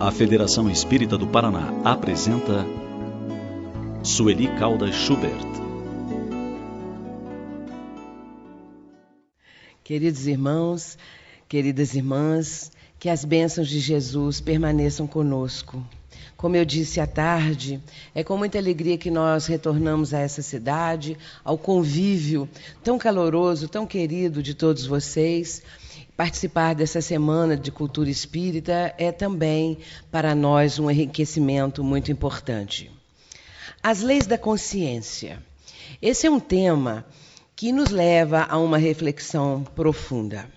A Federação Espírita do Paraná apresenta Sueli Caldas Schubert. Queridos irmãos, queridas irmãs, que as bênçãos de Jesus permaneçam conosco. Como eu disse à tarde, é com muita alegria que nós retornamos a essa cidade, ao convívio tão caloroso, tão querido de todos vocês. Participar dessa semana de cultura espírita é também para nós um enriquecimento muito importante. As leis da consciência. Esse é um tema que nos leva a uma reflexão profunda.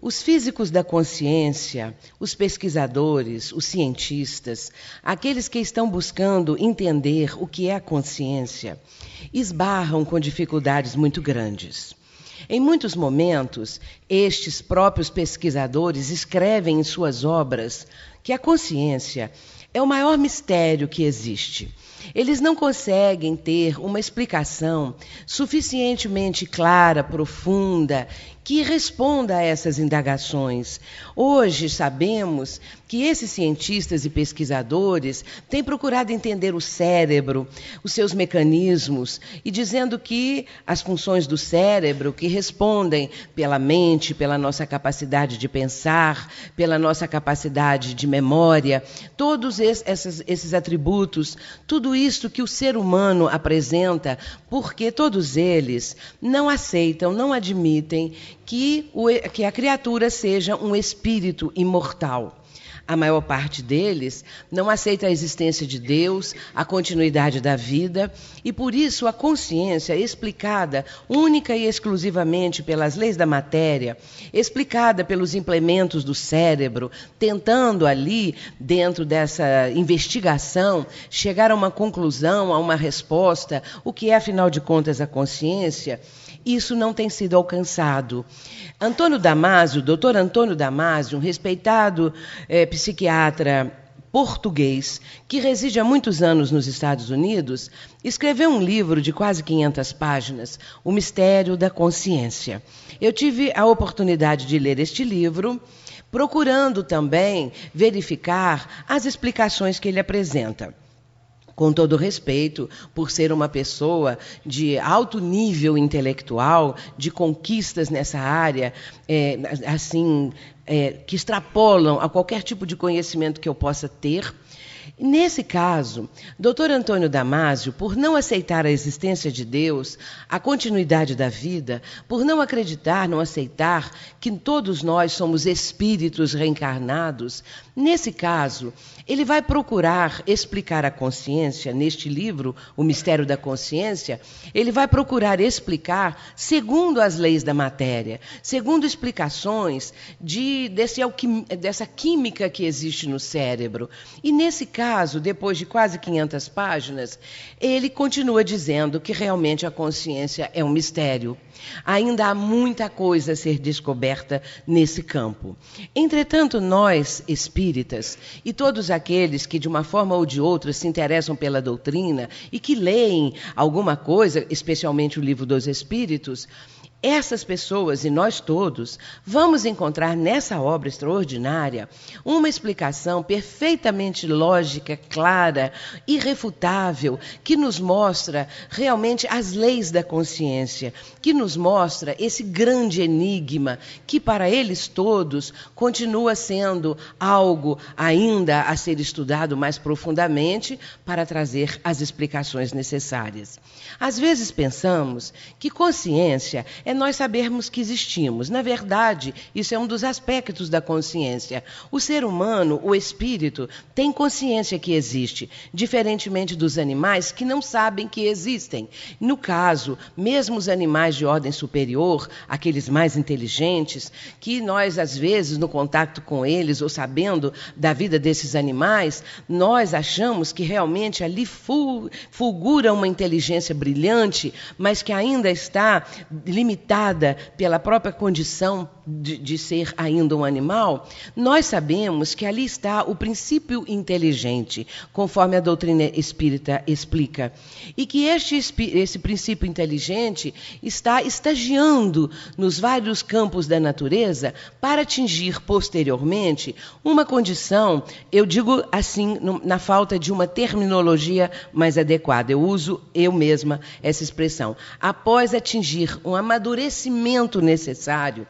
Os físicos da consciência, os pesquisadores, os cientistas, aqueles que estão buscando entender o que é a consciência, esbarram com dificuldades muito grandes. Em muitos momentos, estes próprios pesquisadores escrevem em suas obras que a consciência é o maior mistério que existe. Eles não conseguem ter uma explicação suficientemente clara, profunda que responda a essas indagações. Hoje sabemos que esses cientistas e pesquisadores têm procurado entender o cérebro, os seus mecanismos, e dizendo que as funções do cérebro, que respondem pela mente, pela nossa capacidade de pensar, pela nossa capacidade de memória, todos esses, esses atributos, tudo isto que o ser humano apresenta, porque todos eles não aceitam, não admitem que, o, que a criatura seja um espírito imortal. A maior parte deles não aceita a existência de Deus, a continuidade da vida, e por isso a consciência, explicada única e exclusivamente pelas leis da matéria, explicada pelos implementos do cérebro, tentando ali, dentro dessa investigação, chegar a uma conclusão, a uma resposta, o que é, afinal de contas, a consciência isso não tem sido alcançado. Antônio Damasio, doutor Antônio Damasio, um respeitado é, psiquiatra português que reside há muitos anos nos Estados Unidos, escreveu um livro de quase 500 páginas, O Mistério da Consciência. Eu tive a oportunidade de ler este livro, procurando também verificar as explicações que ele apresenta com todo respeito, por ser uma pessoa de alto nível intelectual, de conquistas nessa área, é, assim, é, que extrapolam a qualquer tipo de conhecimento que eu possa ter. Nesse caso, Dr. Antônio Damásio, por não aceitar a existência de Deus, a continuidade da vida, por não acreditar, não aceitar que todos nós somos espíritos reencarnados, nesse caso, ele vai procurar explicar a consciência, neste livro, O Mistério da Consciência, ele vai procurar explicar segundo as leis da matéria, segundo explicações de, desse, dessa química que existe no cérebro. E nesse caso, depois de quase 500 páginas, ele continua dizendo que realmente a consciência é um mistério. Ainda há muita coisa a ser descoberta nesse campo. Entretanto, nós, espíritas, e todos aqueles que de uma forma ou de outra se interessam pela doutrina e que leem alguma coisa, especialmente o livro dos Espíritos, essas pessoas e nós todos vamos encontrar nessa obra extraordinária uma explicação perfeitamente lógica, clara, irrefutável, que nos mostra realmente as leis da consciência, que nos mostra esse grande enigma que para eles todos continua sendo algo ainda a ser estudado mais profundamente para trazer as explicações necessárias. Às vezes pensamos que consciência é é nós sabermos que existimos. Na verdade, isso é um dos aspectos da consciência. O ser humano, o espírito, tem consciência que existe, diferentemente dos animais que não sabem que existem. No caso, mesmo os animais de ordem superior, aqueles mais inteligentes, que nós, às vezes, no contato com eles ou sabendo da vida desses animais, nós achamos que realmente ali fulgura uma inteligência brilhante, mas que ainda está limitada limitada pela própria condição de, de, ser ainda um animal, nós sabemos que ali está o princípio inteligente, conforme a doutrina espírita explica. E que este, esse princípio inteligente está estagiando nos vários campos da natureza para atingir posteriormente uma condição, eu digo assim, na falta de uma terminologia mais adequada, eu uso eu mesma essa expressão. Após atingir um amadurecimento necessário,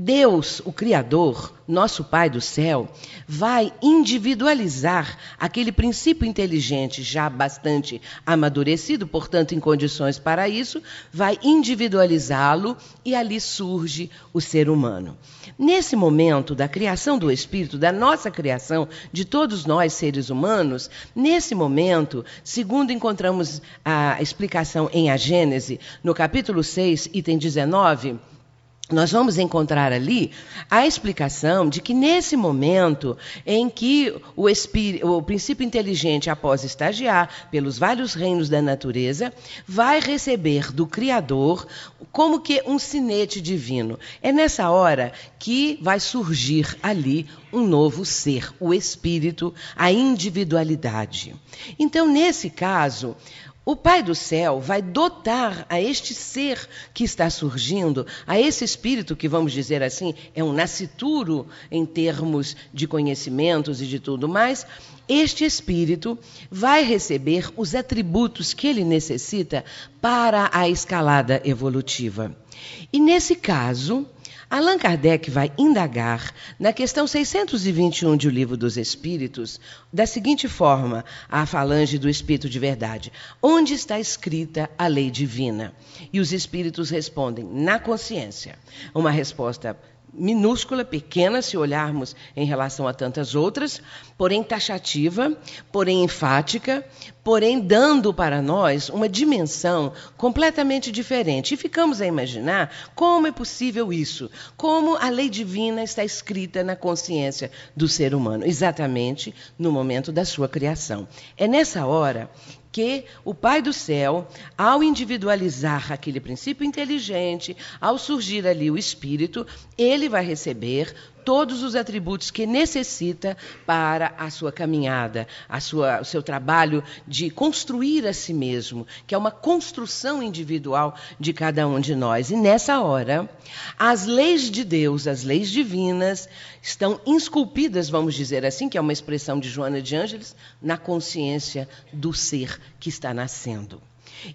Deus, o Criador, nosso Pai do céu, vai individualizar aquele princípio inteligente já bastante amadurecido, portanto, em condições para isso, vai individualizá-lo e ali surge o ser humano. Nesse momento da criação do Espírito, da nossa criação, de todos nós seres humanos, nesse momento, segundo encontramos a explicação em A Gênese, no capítulo 6, item 19 nós vamos encontrar ali a explicação de que nesse momento em que o, espírito, o, princípio inteligente, após estagiar pelos vários reinos da natureza, vai receber do Criador como que um sinete divino. É nessa hora que vai surgir ali um novo ser, o espírito, a individualidade. Então, nesse caso, o Pai do céu vai dotar a este ser que está surgindo, a esse espírito que, vamos dizer assim, é um nascituro em termos de conhecimentos e de tudo mais, este espírito vai receber os atributos que ele necessita para a escalada evolutiva. E nesse caso, Allan Kardec vai indagar na questão 621 de O Livro dos Espíritos da seguinte forma, a falange do Espírito de Verdade: onde está escrita a lei divina? E os espíritos respondem: na consciência. Uma resposta minúscula, pequena, se olharmos em relação a tantas outras, porém taxativa, porém enfática, porém dando para nós uma dimensão completamente diferente. E ficamos a imaginar como é possível isso, como a lei divina está escrita na consciência do ser humano, exatamente no momento da sua criação. É nessa hora que o Pai do céu, ao individualizar aquele princípio inteligente, ao surgir ali o Espírito, ele vai receber todos os atributos que necessita para a sua caminhada, a sua, o seu trabalho de construir a si mesmo, que é uma construção individual de cada um de nós. E nessa hora, as leis de Deus, as leis divinas, estão esculpidas, vamos dizer assim, que é uma expressão de Joana de Ângeles, na consciência do ser que está nascendo.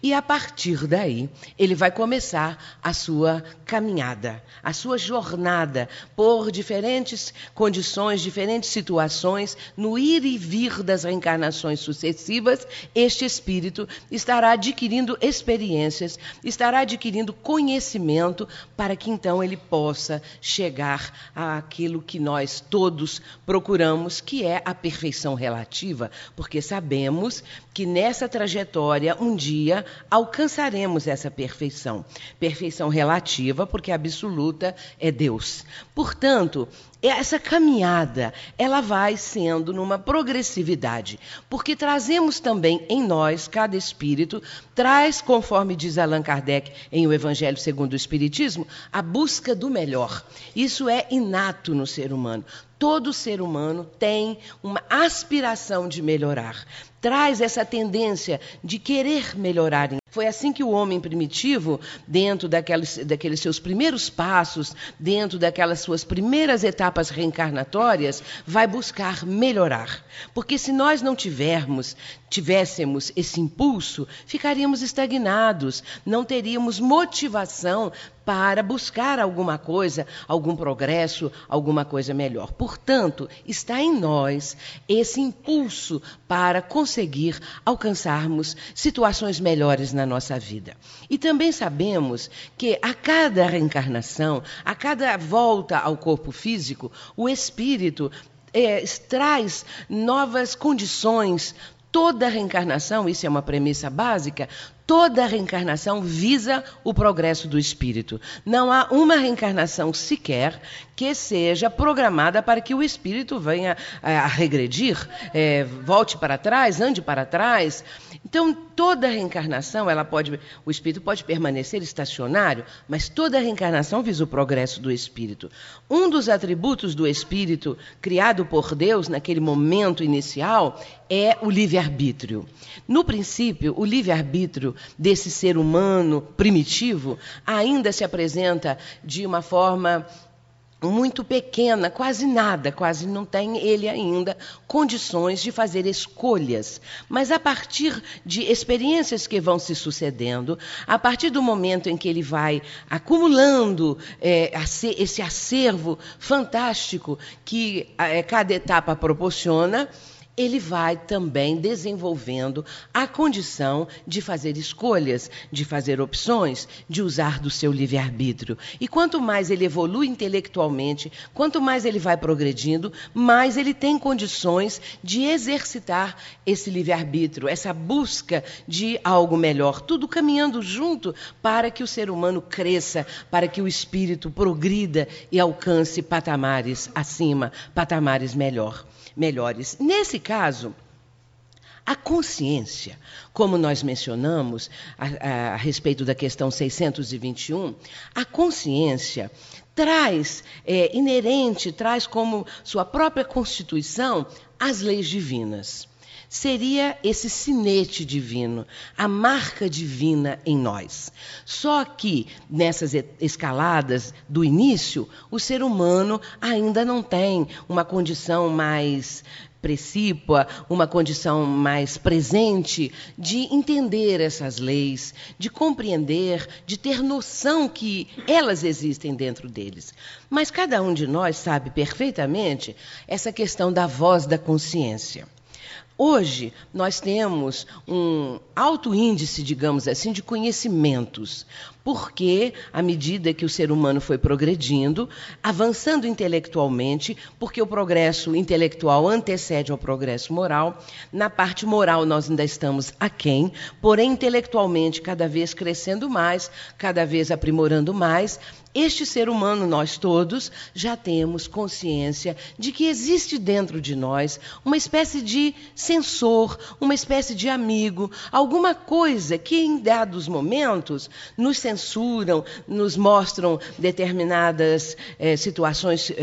E a partir daí, ele vai começar a sua caminhada, a sua jornada por diferentes condições, diferentes situações, no ir e vir das reencarnações sucessivas, este espírito estará adquirindo experiências, estará adquirindo conhecimento para que então ele possa chegar àquilo que nós todos procuramos, que é a perfeição relativa, porque sabemos que nessa trajetória um dia alcançaremos essa perfeição. Perfeição relativa, porque absoluta é Deus. Portanto, essa caminhada, ela vai sendo numa progressividade, porque trazemos também em nós, cada espírito, traz, conforme diz Allan Kardec em O Evangelho segundo o Espiritismo, a busca do melhor. Isso é inato no ser humano. Todo ser humano tem uma aspiração de melhorar, traz essa tendência de querer melhorar. Foi assim que o homem primitivo, dentro daqueles, daqueles seus primeiros passos, dentro daquelas suas primeiras etapas reencarnatórias, vai buscar melhorar. Porque se nós não tivermos, tivéssemos esse impulso, ficaríamos estagnados, não teríamos motivação para buscar alguma coisa, algum progresso, alguma coisa melhor. Portanto, está em nós esse impulso para conseguir alcançarmos situações melhores na nossa vida. E também sabemos que a cada reencarnação, a cada volta ao corpo físico, o espírito é, traz novas condições, toda reencarnação, isso é uma premissa básica, Toda reencarnação visa o progresso do espírito. Não há uma reencarnação sequer que seja programada para que o espírito venha a regredir, é, volte para trás, ande para trás. Então, toda reencarnação, ela pode, o espírito pode permanecer estacionário, mas toda reencarnação visa o progresso do espírito. Um dos atributos do espírito criado por Deus naquele momento inicial é o livre-arbítrio. No princípio, o livre-arbítrio desse ser humano primitivo ainda se apresenta de uma forma muito pequena, quase nada, quase não tem ele ainda condições de fazer escolhas. Mas a partir de experiências que vão se sucedendo, a partir do momento em que ele vai acumulando é, esse acervo fantástico que é, cada etapa proporciona, ele vai também desenvolvendo a condição de fazer escolhas, de fazer opções, de usar do seu livre-arbítrio. E quanto mais ele evolui intelectualmente, quanto mais ele vai progredindo, mais ele tem condições de exercitar esse livre-arbítrio, essa busca de algo melhor, tudo caminhando junto para que o ser humano cresça, para que o espírito progrida e alcance patamares acima, patamares melhor melhores. Nesse caso, a consciência, como nós mencionamos a, a, a, respeito da questão 621, a consciência traz é, inerente, traz como sua própria constituição as leis divinas. Seria esse sinete divino, a marca divina em nós. Só que nessas escaladas do início, o ser humano ainda não tem uma condição mais precípua, uma condição mais presente de entender essas leis, de compreender, de ter noção que elas existem dentro deles. Mas cada um de nós sabe perfeitamente essa questão da voz da consciência. Hoje, nós temos um alto índice, digamos assim, de conhecimentos, porque, à medida que o ser humano foi progredindo, avançando intelectualmente, porque o progresso intelectual antecede ao progresso moral, na parte moral nós ainda estamos aquém, porém, intelectualmente, cada vez crescendo mais, cada vez aprimorando mais, este ser humano, nós todos, já temos consciência de que existe dentro de nós uma espécie de sensor, uma espécie de amigo, alguma coisa que em dados momentos nos censuram, nos mostram determinadas é, situações é,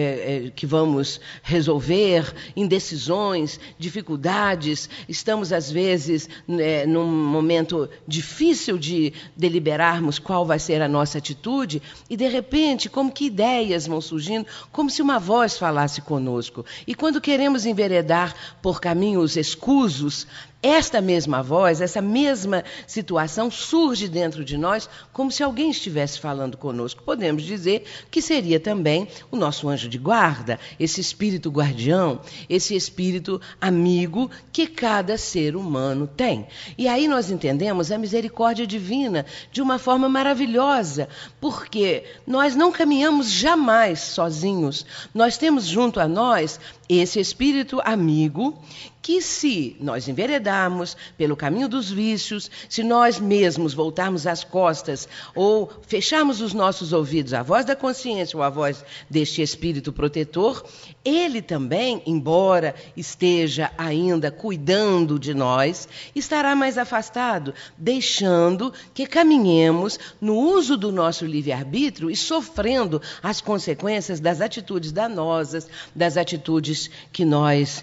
é, que vamos resolver, indecisões, dificuldades. Estamos, às vezes, né, num momento difícil de deliberarmos qual vai ser a nossa atitude e, de repente, como que ideias vão surgindo, como se uma voz falasse conosco. E quando queremos enveredar por caminhos escusos, esta mesma voz, essa mesma situação surge dentro de nós como se alguém estivesse falando conosco. Podemos dizer que seria também o nosso anjo de guarda, esse espírito guardião, esse espírito amigo que cada ser humano tem. E aí nós entendemos a misericórdia divina de uma forma maravilhosa, porque nós não caminhamos jamais sozinhos. Nós temos junto a nós esse espírito amigo que, se nós enveredarmos pelo caminho dos vícios, se nós mesmos voltarmos as costas ou fecharmos os nossos ouvidos à voz da consciência ou à voz deste espírito protetor, ele também, embora esteja ainda cuidando de nós, estará mais afastado, deixando que caminhemos no uso do nosso livre-arbítrio e sofrendo as consequências das atitudes danosas, das atitudes que nós,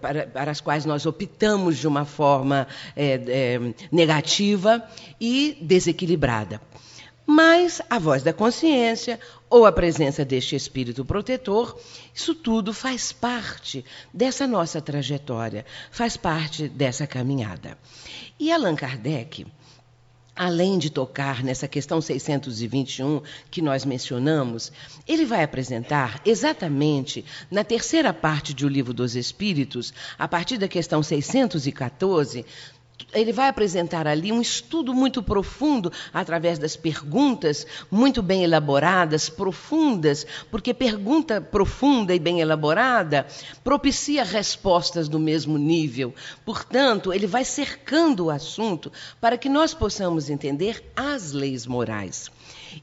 para, para as quais nós optamos de uma forma é, é, negativa e desequilibrada. Mas a voz da consciência ou a presença deste espírito protetor, isso tudo faz parte dessa nossa trajetória, faz parte dessa caminhada. E Allan Kardec, além de tocar nessa questão 621 que nós mencionamos, ele vai apresentar exatamente na terceira parte do Livro dos Espíritos, a partir da questão 614, ele vai apresentar ali um estudo muito profundo através das perguntas muito bem elaboradas, profundas, porque pergunta profunda e bem elaborada propicia respostas do mesmo nível. Portanto, ele vai cercando o assunto para que nós possamos entender as leis morais.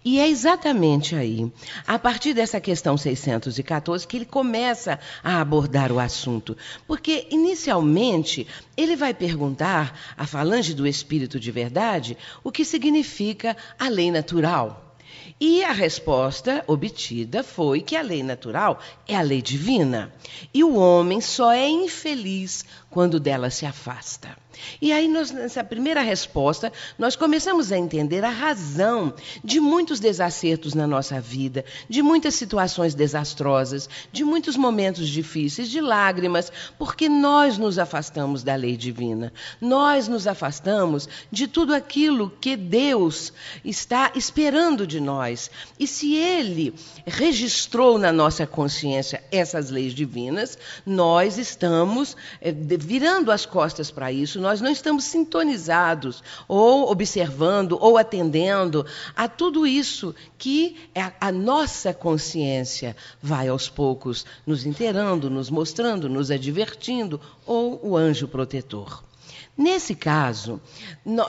E é exatamente aí, a partir dessa questão 614, que ele começa a abordar o assunto. Porque, inicialmente, ele vai perguntar à falange do Espírito de Verdade o que significa a lei natural. E a resposta obtida foi que a lei natural é a lei divina. E o homem só é infeliz quando dela se afasta. E aí, nós, nessa primeira resposta, nós começamos a entender a razão de muitos desacertos na nossa vida, de muitas situações desastrosas, de muitos momentos difíceis, de lágrimas, porque nós nos afastamos da lei divina. Nós nos afastamos de tudo aquilo que Deus está esperando de nós. E se Ele registrou na nossa consciência essas leis divinas, nós estamos eh, virando as costas para isso nós não estamos sintonizados ou observando ou atendendo a tudo isso que a, a nossa consciência vai aos poucos nos inteirando, nos mostrando, nos advertindo, ou o anjo protetor. Nesse caso,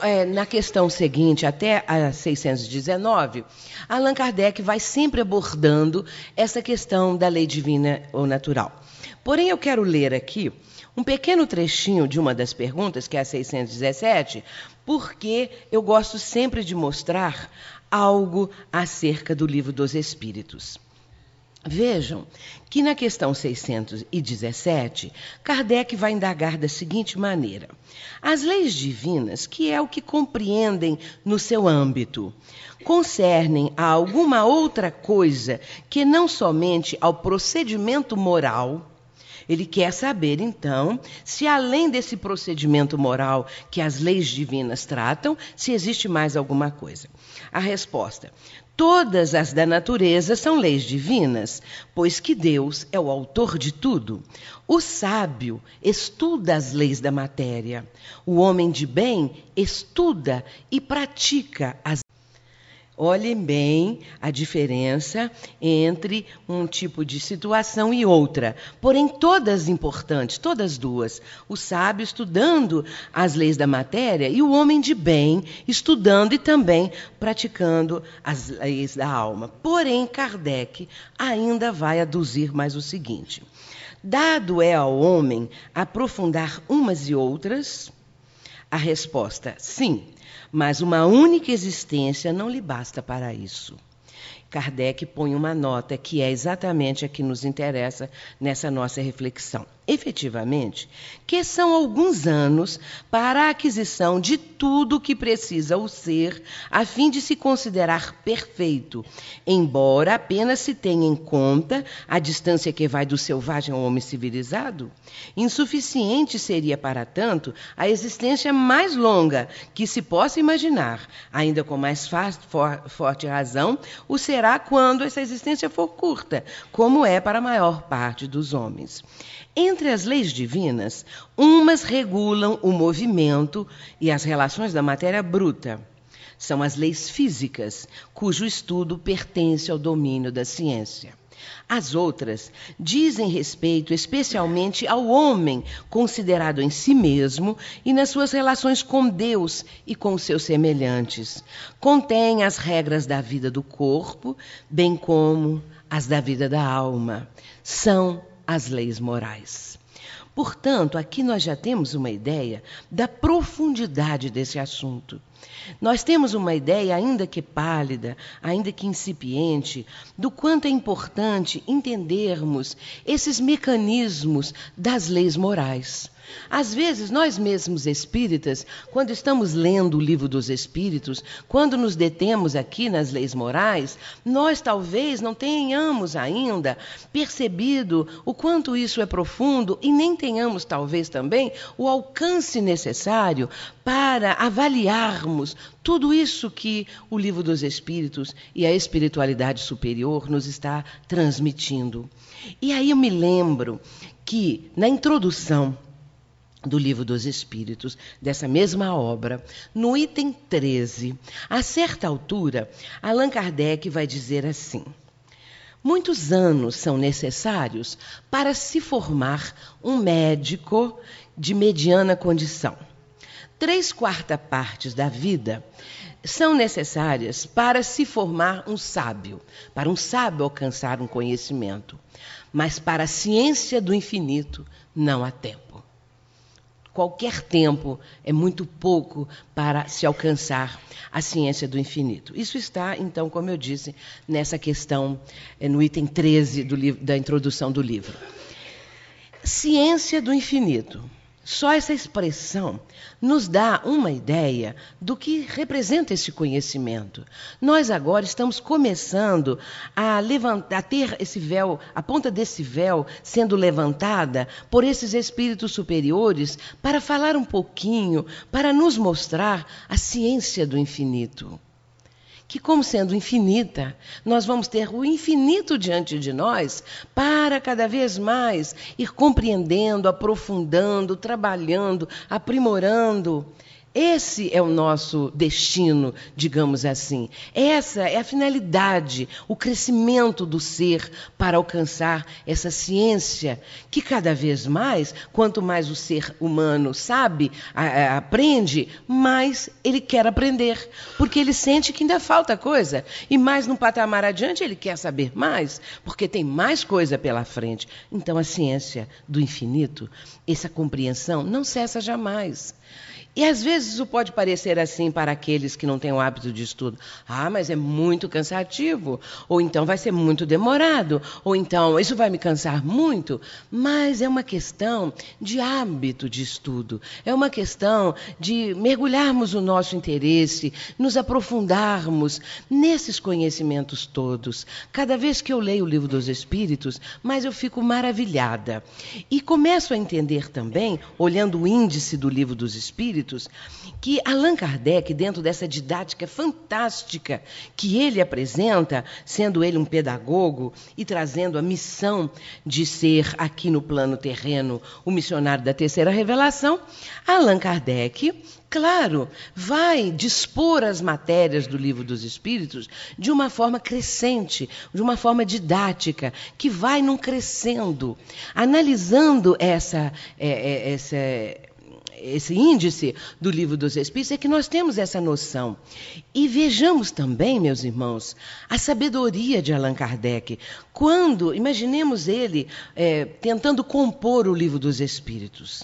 é, na questão seguinte, até a 619, Allan Kardec vai sempre abordando essa questão da lei divina ou natural. Porém, eu quero ler aqui um pequeno trechinho de uma das perguntas, que é a 617, porque eu gosto sempre de mostrar algo acerca do livro dos Espíritos. Vejam que na questão 617, Kardec vai indagar da seguinte maneira: as leis divinas, que é o que compreendem no seu âmbito, concernem a alguma outra coisa que não somente ao procedimento moral ele quer saber, então, se além desse procedimento moral que as leis divinas tratam, se existe mais alguma coisa. A resposta: Todas as da natureza são leis divinas, pois que Deus é o autor de tudo. O sábio estuda as leis da matéria. O homem de bem estuda e pratica as Olhem bem a diferença entre um tipo de situação e outra, porém todas importantes, todas duas. O sábio estudando as leis da matéria e o homem de bem estudando e também praticando as leis da alma. Porém, Kardec ainda vai aduzir mais o seguinte: dado é ao homem aprofundar umas e outras, a resposta sim mas uma única existência não lhe basta para isso. Kardec põe uma nota que é exatamente a que nos interessa nessa nossa reflexão efetivamente, que são alguns anos para a aquisição de tudo o que precisa o ser, a fim de se considerar perfeito, embora apenas se tenha em conta a distância que vai do selvagem ao homem civilizado. Insuficiente seria, para tanto, a existência mais longa que se possa imaginar, ainda com mais for forte razão, o será quando essa existência for curta, como é para a maior parte dos homens. Entre as leis divinas, umas regulam o movimento e as relações da matéria bruta. São as leis físicas, cujo estudo pertence ao domínio da ciência. As outras dizem respeito especialmente ao homem, considerado em si mesmo e nas suas relações com Deus e com seus semelhantes. Contêm as regras da vida do corpo, bem como as da vida da alma. São as leis morais. Portanto, aqui nós já temos uma ideia da profundidade desse assunto. Nós temos uma ideia, ainda que pálida, ainda que incipiente, do quanto é importante entendermos esses mecanismos das leis morais. Às vezes, nós mesmos espíritas, quando estamos lendo o livro dos espíritos, quando nos detemos aqui nas leis morais, nós talvez não tenhamos ainda percebido o quanto isso é profundo e nem tenhamos, talvez também, o alcance necessário para avaliarmos tudo isso que o livro dos espíritos e a espiritualidade superior nos está transmitindo. E aí eu me lembro que, na introdução, do Livro dos Espíritos, dessa mesma obra, no item 13, a certa altura, Allan Kardec vai dizer assim: Muitos anos são necessários para se formar um médico de mediana condição. três quartas partes da vida são necessárias para se formar um sábio, para um sábio alcançar um conhecimento. Mas para a ciência do infinito não há tempo. Qualquer tempo é muito pouco para se alcançar a ciência do infinito. Isso está, então, como eu disse, nessa questão, eh, no item 13 livro, da introdução do livro. Ciência do infinito. Só essa expressão nos dá uma ideia do que representa esse conhecimento. Nós agora estamos começando a, levantar, a ter esse véu, a ponta desse véu sendo levantada por esses espíritos superiores para falar um pouquinho, para nos mostrar a ciência do infinito que, como sendo infinita, nós vamos ter o infinito diante de nós para cada vez mais ir compreendendo, aprofundando, trabalhando, aprimorando esse é o nosso destino, digamos assim. Essa é a finalidade, o crescimento do ser para alcançar essa ciência que cada vez mais, quanto mais o ser humano sabe, aprende, mais ele quer aprender, porque ele sente que ainda falta coisa e mais no patamar adiante ele quer saber mais, porque tem mais coisa pela frente. Então a ciência do infinito, essa compreensão não cessa jamais. E às vezes isso pode parecer assim para aqueles que não têm o hábito de estudo. Ah, mas é muito cansativo. Ou então vai ser muito demorado. Ou então isso vai me cansar muito. Mas é uma questão de hábito de estudo. É uma questão de mergulharmos o nosso interesse, nos aprofundarmos nesses conhecimentos todos. Cada vez que eu leio o livro dos Espíritos, mais eu fico maravilhada. E começo a entender também, olhando o índice do livro dos Espíritos, espíritos, que Allan Kardec, dentro dessa didática fantástica que ele apresenta, sendo ele um pedagogo e trazendo a missão de ser aqui no plano terreno o missionário da terceira revelação, Allan Kardec claro, vai dispor as matérias do livro dos Espíritos de uma forma crescente, de uma forma didática, que vai num crescendo, analisando essa, é, é, essa esse índice do livro dos Espíritos é que nós temos essa noção. E vejamos também, meus irmãos, a sabedoria de Allan Kardec. Quando, imaginemos ele é, tentando compor o livro dos Espíritos.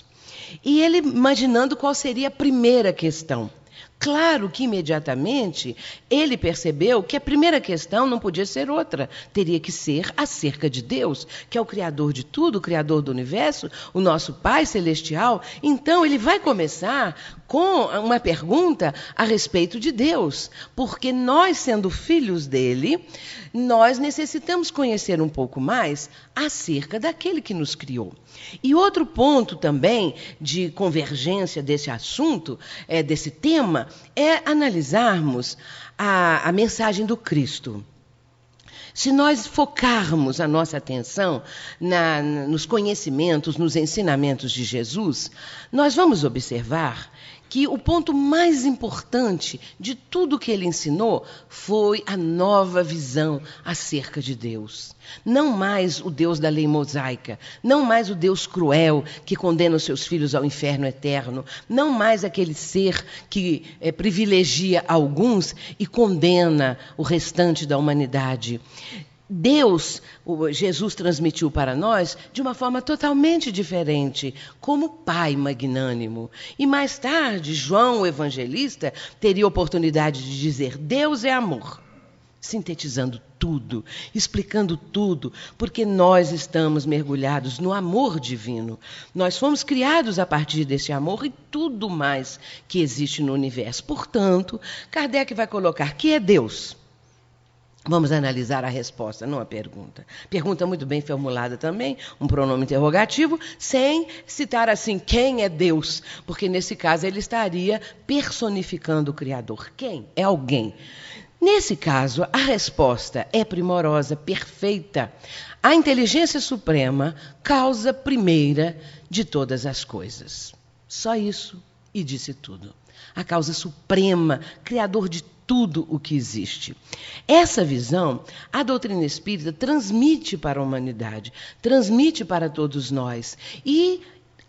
E ele imaginando qual seria a primeira questão. Claro que imediatamente ele percebeu que a primeira questão não podia ser outra, teria que ser acerca de Deus, que é o Criador de tudo, o Criador do universo, o nosso Pai Celestial. Então ele vai começar com uma pergunta a respeito de Deus, porque nós, sendo filhos dele, nós necessitamos conhecer um pouco mais acerca daquele que nos criou. E outro ponto também de convergência desse assunto, é, desse tema, é analisarmos a, a mensagem do Cristo. Se nós focarmos a nossa atenção na, nos conhecimentos, nos ensinamentos de Jesus, nós vamos observar que o ponto mais importante de tudo que ele ensinou foi a nova visão acerca de Deus. Não mais o Deus da lei mosaica, não mais o Deus cruel que condena os seus filhos ao inferno eterno, não mais aquele ser que é, privilegia alguns e condena o restante da humanidade. Deus, Jesus transmitiu para nós de uma forma totalmente diferente, como Pai magnânimo. E mais tarde, João, o evangelista, teria oportunidade de dizer: Deus é amor, sintetizando tudo, explicando tudo, porque nós estamos mergulhados no amor divino. Nós fomos criados a partir desse amor e tudo mais que existe no universo. Portanto, Kardec vai colocar que é Deus. Vamos analisar a resposta, não a pergunta. Pergunta muito bem formulada também, um pronome interrogativo, sem citar assim quem é Deus, porque nesse caso ele estaria personificando o Criador. Quem? É alguém. Nesse caso, a resposta é primorosa, perfeita. A inteligência suprema, causa primeira de todas as coisas. Só isso e disse tudo. A causa suprema, criador de tudo o que existe. Essa visão, a doutrina espírita transmite para a humanidade, transmite para todos nós. E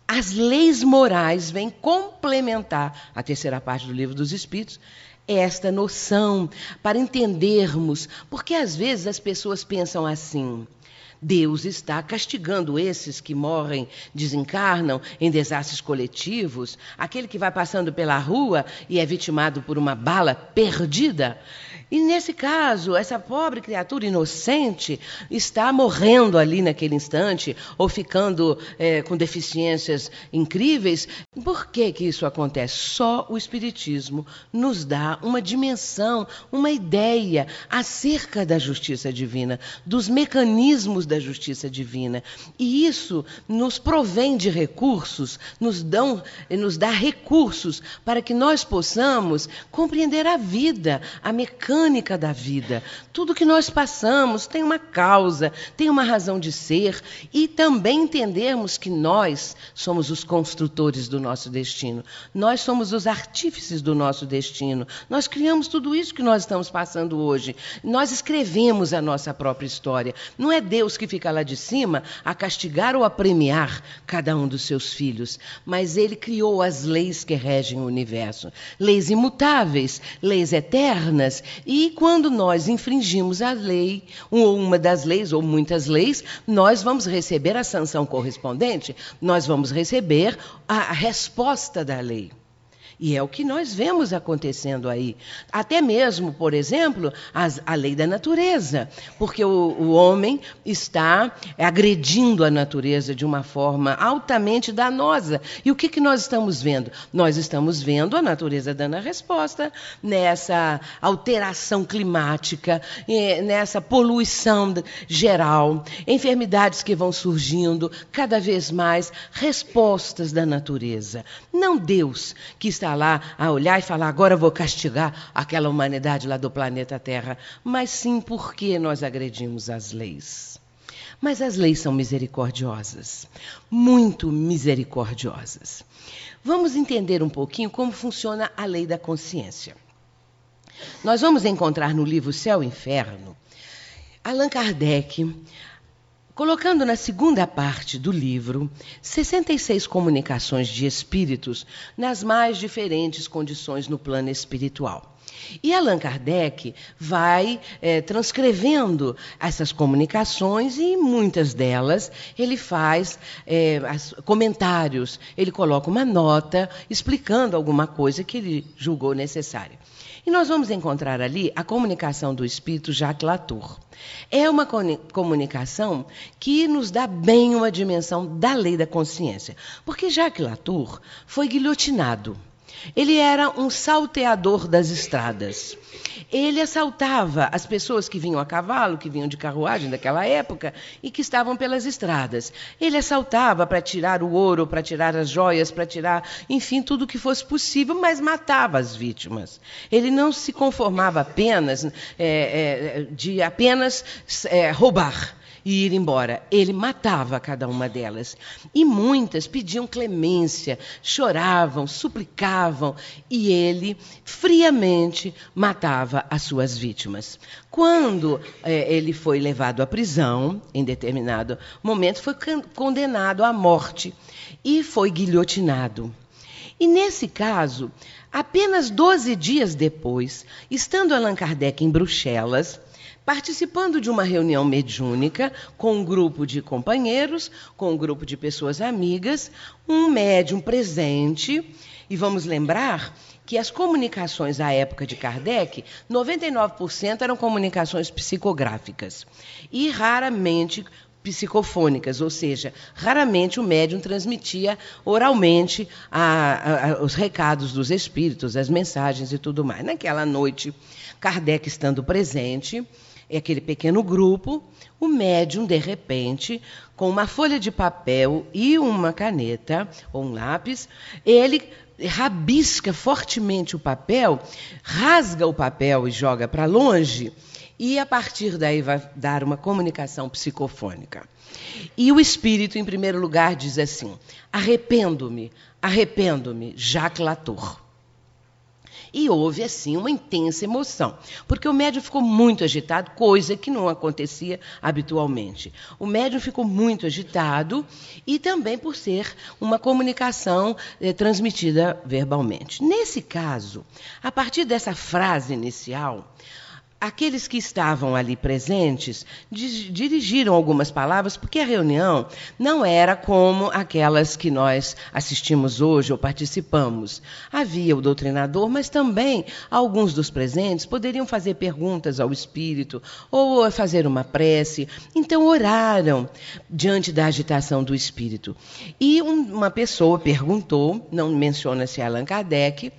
as leis morais vêm complementar a terceira parte do livro dos Espíritos esta noção para entendermos, porque às vezes as pessoas pensam assim: Deus está castigando esses que morrem, desencarnam em desastres coletivos, aquele que vai passando pela rua e é vitimado por uma bala perdida. E nesse caso, essa pobre criatura inocente está morrendo ali naquele instante, ou ficando é, com deficiências incríveis. Por que, que isso acontece? Só o Espiritismo nos dá uma dimensão, uma ideia acerca da justiça divina, dos mecanismos da justiça divina. E isso nos provém de recursos, nos, dão, nos dá recursos para que nós possamos compreender a vida, a mecânica da vida. Tudo que nós passamos tem uma causa, tem uma razão de ser e também entendermos que nós somos os construtores do nosso destino. Nós somos os artífices do nosso destino. Nós criamos tudo isso que nós estamos passando hoje. Nós escrevemos a nossa própria história. Não é Deus que fica lá de cima a castigar ou a premiar cada um dos seus filhos, mas ele criou as leis que regem o universo, leis imutáveis, leis eternas e quando nós infringimos a lei, ou uma das leis, ou muitas leis, nós vamos receber a sanção correspondente, nós vamos receber a resposta da lei. E é o que nós vemos acontecendo aí. Até mesmo, por exemplo, as, a lei da natureza. Porque o, o homem está agredindo a natureza de uma forma altamente danosa. E o que, que nós estamos vendo? Nós estamos vendo a natureza dando a resposta nessa alteração climática, nessa poluição geral, enfermidades que vão surgindo cada vez mais, respostas da natureza. Não Deus que está lá a olhar e falar, agora vou castigar aquela humanidade lá do planeta Terra, mas sim porque nós agredimos as leis. Mas as leis são misericordiosas, muito misericordiosas. Vamos entender um pouquinho como funciona a lei da consciência. Nós vamos encontrar no livro Céu e Inferno Allan Kardec colocando na segunda parte do livro 66 comunicações de espíritos nas mais diferentes condições no plano espiritual. E Allan Kardec vai é, transcrevendo essas comunicações e muitas delas ele faz é, as, comentários, ele coloca uma nota explicando alguma coisa que ele julgou necessária. E nós vamos encontrar ali a comunicação do espírito Jacques Latour. É uma comunicação que nos dá bem uma dimensão da lei da consciência. Porque Jacques Latour foi guilhotinado. Ele era um salteador das estradas. Ele assaltava as pessoas que vinham a cavalo, que vinham de carruagem daquela época e que estavam pelas estradas. Ele assaltava para tirar o ouro, para tirar as joias, para tirar, enfim, tudo o que fosse possível, mas matava as vítimas. Ele não se conformava apenas é, é, de apenas é, roubar e ir embora. Ele matava cada uma delas. E muitas pediam clemência, choravam, suplicavam, e ele friamente matava as suas vítimas. Quando é, ele foi levado à prisão, em determinado momento, foi condenado à morte e foi guilhotinado. E nesse caso, apenas 12 dias depois, estando Allan Kardec em Bruxelas, participando de uma reunião mediúnica com um grupo de companheiros, com um grupo de pessoas amigas, um médium presente. E vamos lembrar que as comunicações à época de Kardec, 99% eram comunicações psicográficas e raramente psicofônicas, ou seja, raramente o médium transmitia oralmente a, a, os recados dos espíritos, as mensagens e tudo mais. Naquela noite, Kardec estando presente, é aquele pequeno grupo, o médium, de repente, com uma folha de papel e uma caneta ou um lápis, ele rabisca fortemente o papel, rasga o papel e joga para longe, e a partir daí vai dar uma comunicação psicofônica. E o espírito, em primeiro lugar, diz assim: arrependo-me, arrependo-me, Jacques Latour. E houve, assim, uma intensa emoção, porque o médium ficou muito agitado, coisa que não acontecia habitualmente. O médium ficou muito agitado e também por ser uma comunicação eh, transmitida verbalmente. Nesse caso, a partir dessa frase inicial, aqueles que estavam ali presentes dirigiram algumas palavras, porque a reunião não era como aquelas que nós assistimos hoje ou participamos. Havia o doutrinador, mas também alguns dos presentes poderiam fazer perguntas ao espírito ou fazer uma prece. Então oraram diante da agitação do espírito. E uma pessoa perguntou, não menciona-se Allan Kardec,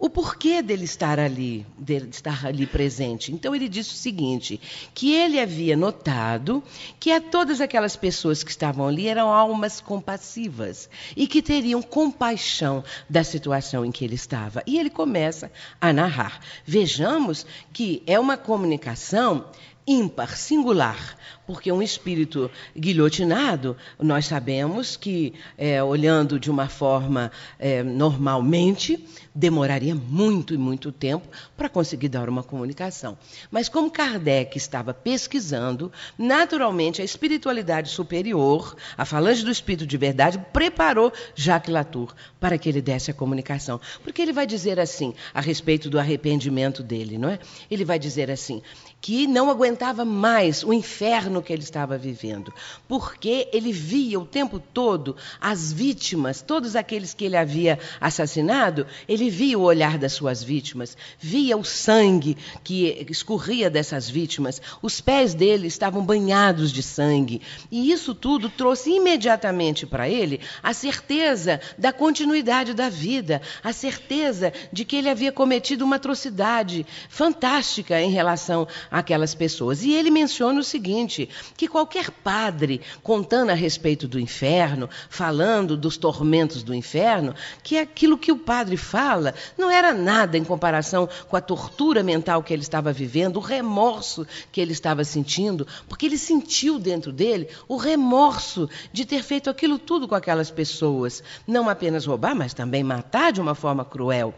o porquê dele estar ali, dele estar ali presente. Então ele disse o seguinte, que ele havia notado que a todas aquelas pessoas que estavam ali eram almas compassivas e que teriam compaixão da situação em que ele estava. E ele começa a narrar. Vejamos que é uma comunicação ímpar, singular, porque um espírito guilhotinado, nós sabemos que, é, olhando de uma forma é, normalmente, demoraria muito e muito tempo para conseguir dar uma comunicação. Mas como Kardec estava pesquisando, naturalmente a espiritualidade superior, a falange do espírito de verdade, preparou Jacques Latour para que ele desse a comunicação. Porque ele vai dizer assim, a respeito do arrependimento dele, não é? Ele vai dizer assim: que não aguentava mais o inferno que ele estava vivendo, porque ele via o tempo todo as vítimas, todos aqueles que ele havia assassinado, ele via o olhar das suas vítimas, via o sangue que escorria dessas vítimas, os pés dele estavam banhados de sangue, e isso tudo trouxe imediatamente para ele a certeza da continuidade da vida, a certeza de que ele havia cometido uma atrocidade fantástica em relação aquelas pessoas. E ele menciona o seguinte: que qualquer padre contando a respeito do inferno, falando dos tormentos do inferno, que aquilo que o padre fala não era nada em comparação com a tortura mental que ele estava vivendo, o remorso que ele estava sentindo, porque ele sentiu dentro dele o remorso de ter feito aquilo tudo com aquelas pessoas, não apenas roubar, mas também matar de uma forma cruel.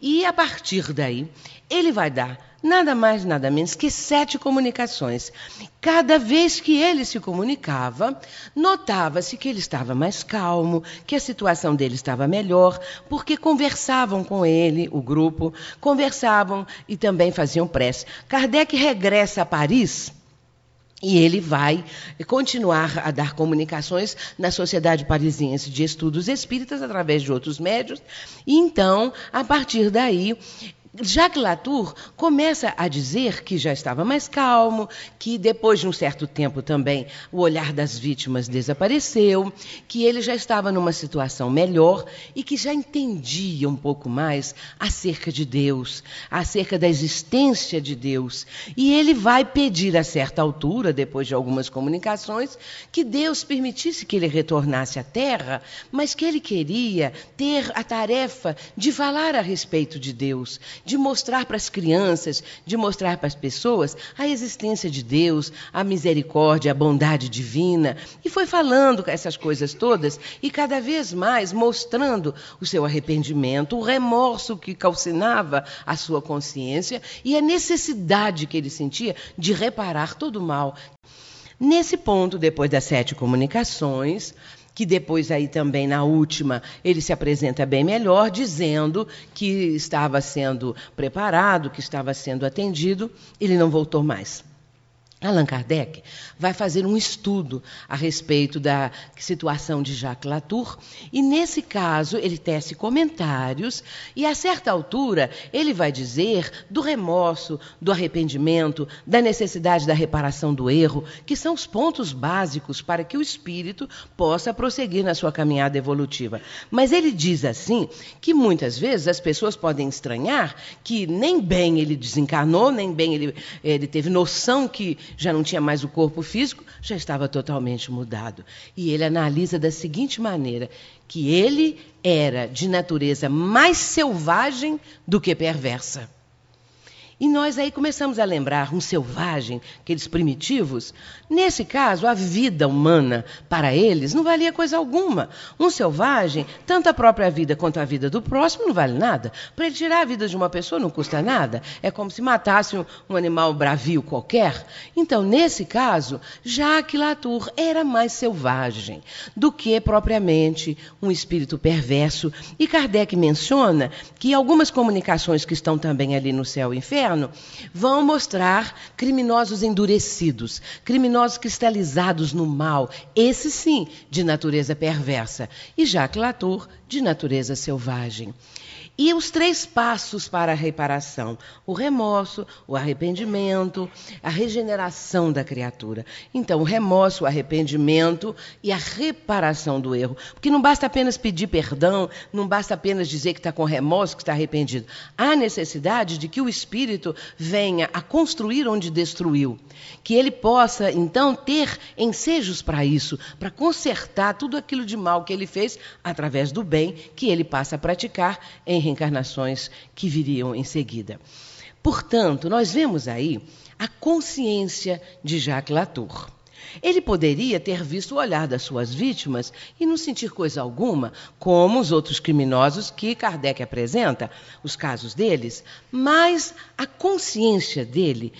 E a partir daí, ele vai dar nada mais, nada menos que sete comunicações. Cada vez que ele se comunicava, notava-se que ele estava mais calmo, que a situação dele estava melhor, porque conversavam com ele, o grupo, conversavam e também faziam prece. Kardec regressa a Paris. E ele vai continuar a dar comunicações na Sociedade Parisiense de Estudos Espíritas através de outros médios. E então, a partir daí, Jacques Latour começa a dizer que já estava mais calmo, que depois de um certo tempo também o olhar das vítimas desapareceu, que ele já estava numa situação melhor e que já entendia um pouco mais acerca de Deus, acerca da existência de Deus. E ele vai pedir a certa altura, depois de algumas comunicações, que Deus permitisse que ele retornasse à Terra, mas que ele queria ter a tarefa de falar a respeito de Deus de mostrar para as crianças, de mostrar para as pessoas a existência de Deus, a misericórdia, a bondade divina. E foi falando essas coisas todas e cada vez mais mostrando o seu arrependimento, o remorso que calcinava a sua consciência e a necessidade que ele sentia de reparar todo o mal. Nesse ponto, depois das sete comunicações, que depois aí também na última ele se apresenta bem melhor, dizendo que estava sendo preparado, que estava sendo atendido, ele não voltou mais. Allan Kardec vai fazer um estudo a respeito da situação de Jacques Latour e, nesse caso, ele tece comentários e, a certa altura, ele vai dizer do remorso, do arrependimento, da necessidade da reparação do erro, que são os pontos básicos para que o espírito possa prosseguir na sua caminhada evolutiva. Mas ele diz assim que muitas vezes as pessoas podem estranhar que nem bem ele desencarnou, nem bem ele, ele teve noção que já não tinha mais o corpo físico, já estava totalmente mudado. E ele analisa da seguinte maneira: que ele era de natureza mais selvagem do que perversa. E nós aí começamos a lembrar um selvagem, aqueles primitivos. Nesse caso, a vida humana, para eles, não valia coisa alguma. Um selvagem, tanto a própria vida quanto a vida do próximo, não vale nada. Para ele tirar a vida de uma pessoa não custa nada. É como se matasse um, um animal bravio qualquer. Então, nesse caso, Jacques Latour era mais selvagem do que propriamente um espírito perverso. E Kardec menciona que algumas comunicações que estão também ali no céu e inferno vão mostrar criminosos endurecidos, criminosos cristalizados no mal, esse sim, de natureza perversa, e Jacques Latour, de natureza selvagem. E os três passos para a reparação: o remorso, o arrependimento, a regeneração da criatura. Então, o remorso, o arrependimento e a reparação do erro. Porque não basta apenas pedir perdão, não basta apenas dizer que está com remorso, que está arrependido. Há necessidade de que o espírito venha a construir onde destruiu. Que ele possa, então, ter ensejos para isso, para consertar tudo aquilo de mal que ele fez através do bem que ele passa a praticar em reencarnações que viriam em seguida. Portanto, nós vemos aí a consciência de Jacques Latour. Ele poderia ter visto o olhar das suas vítimas e não sentir coisa alguma, como os outros criminosos que Kardec apresenta, os casos deles, mas a consciência dele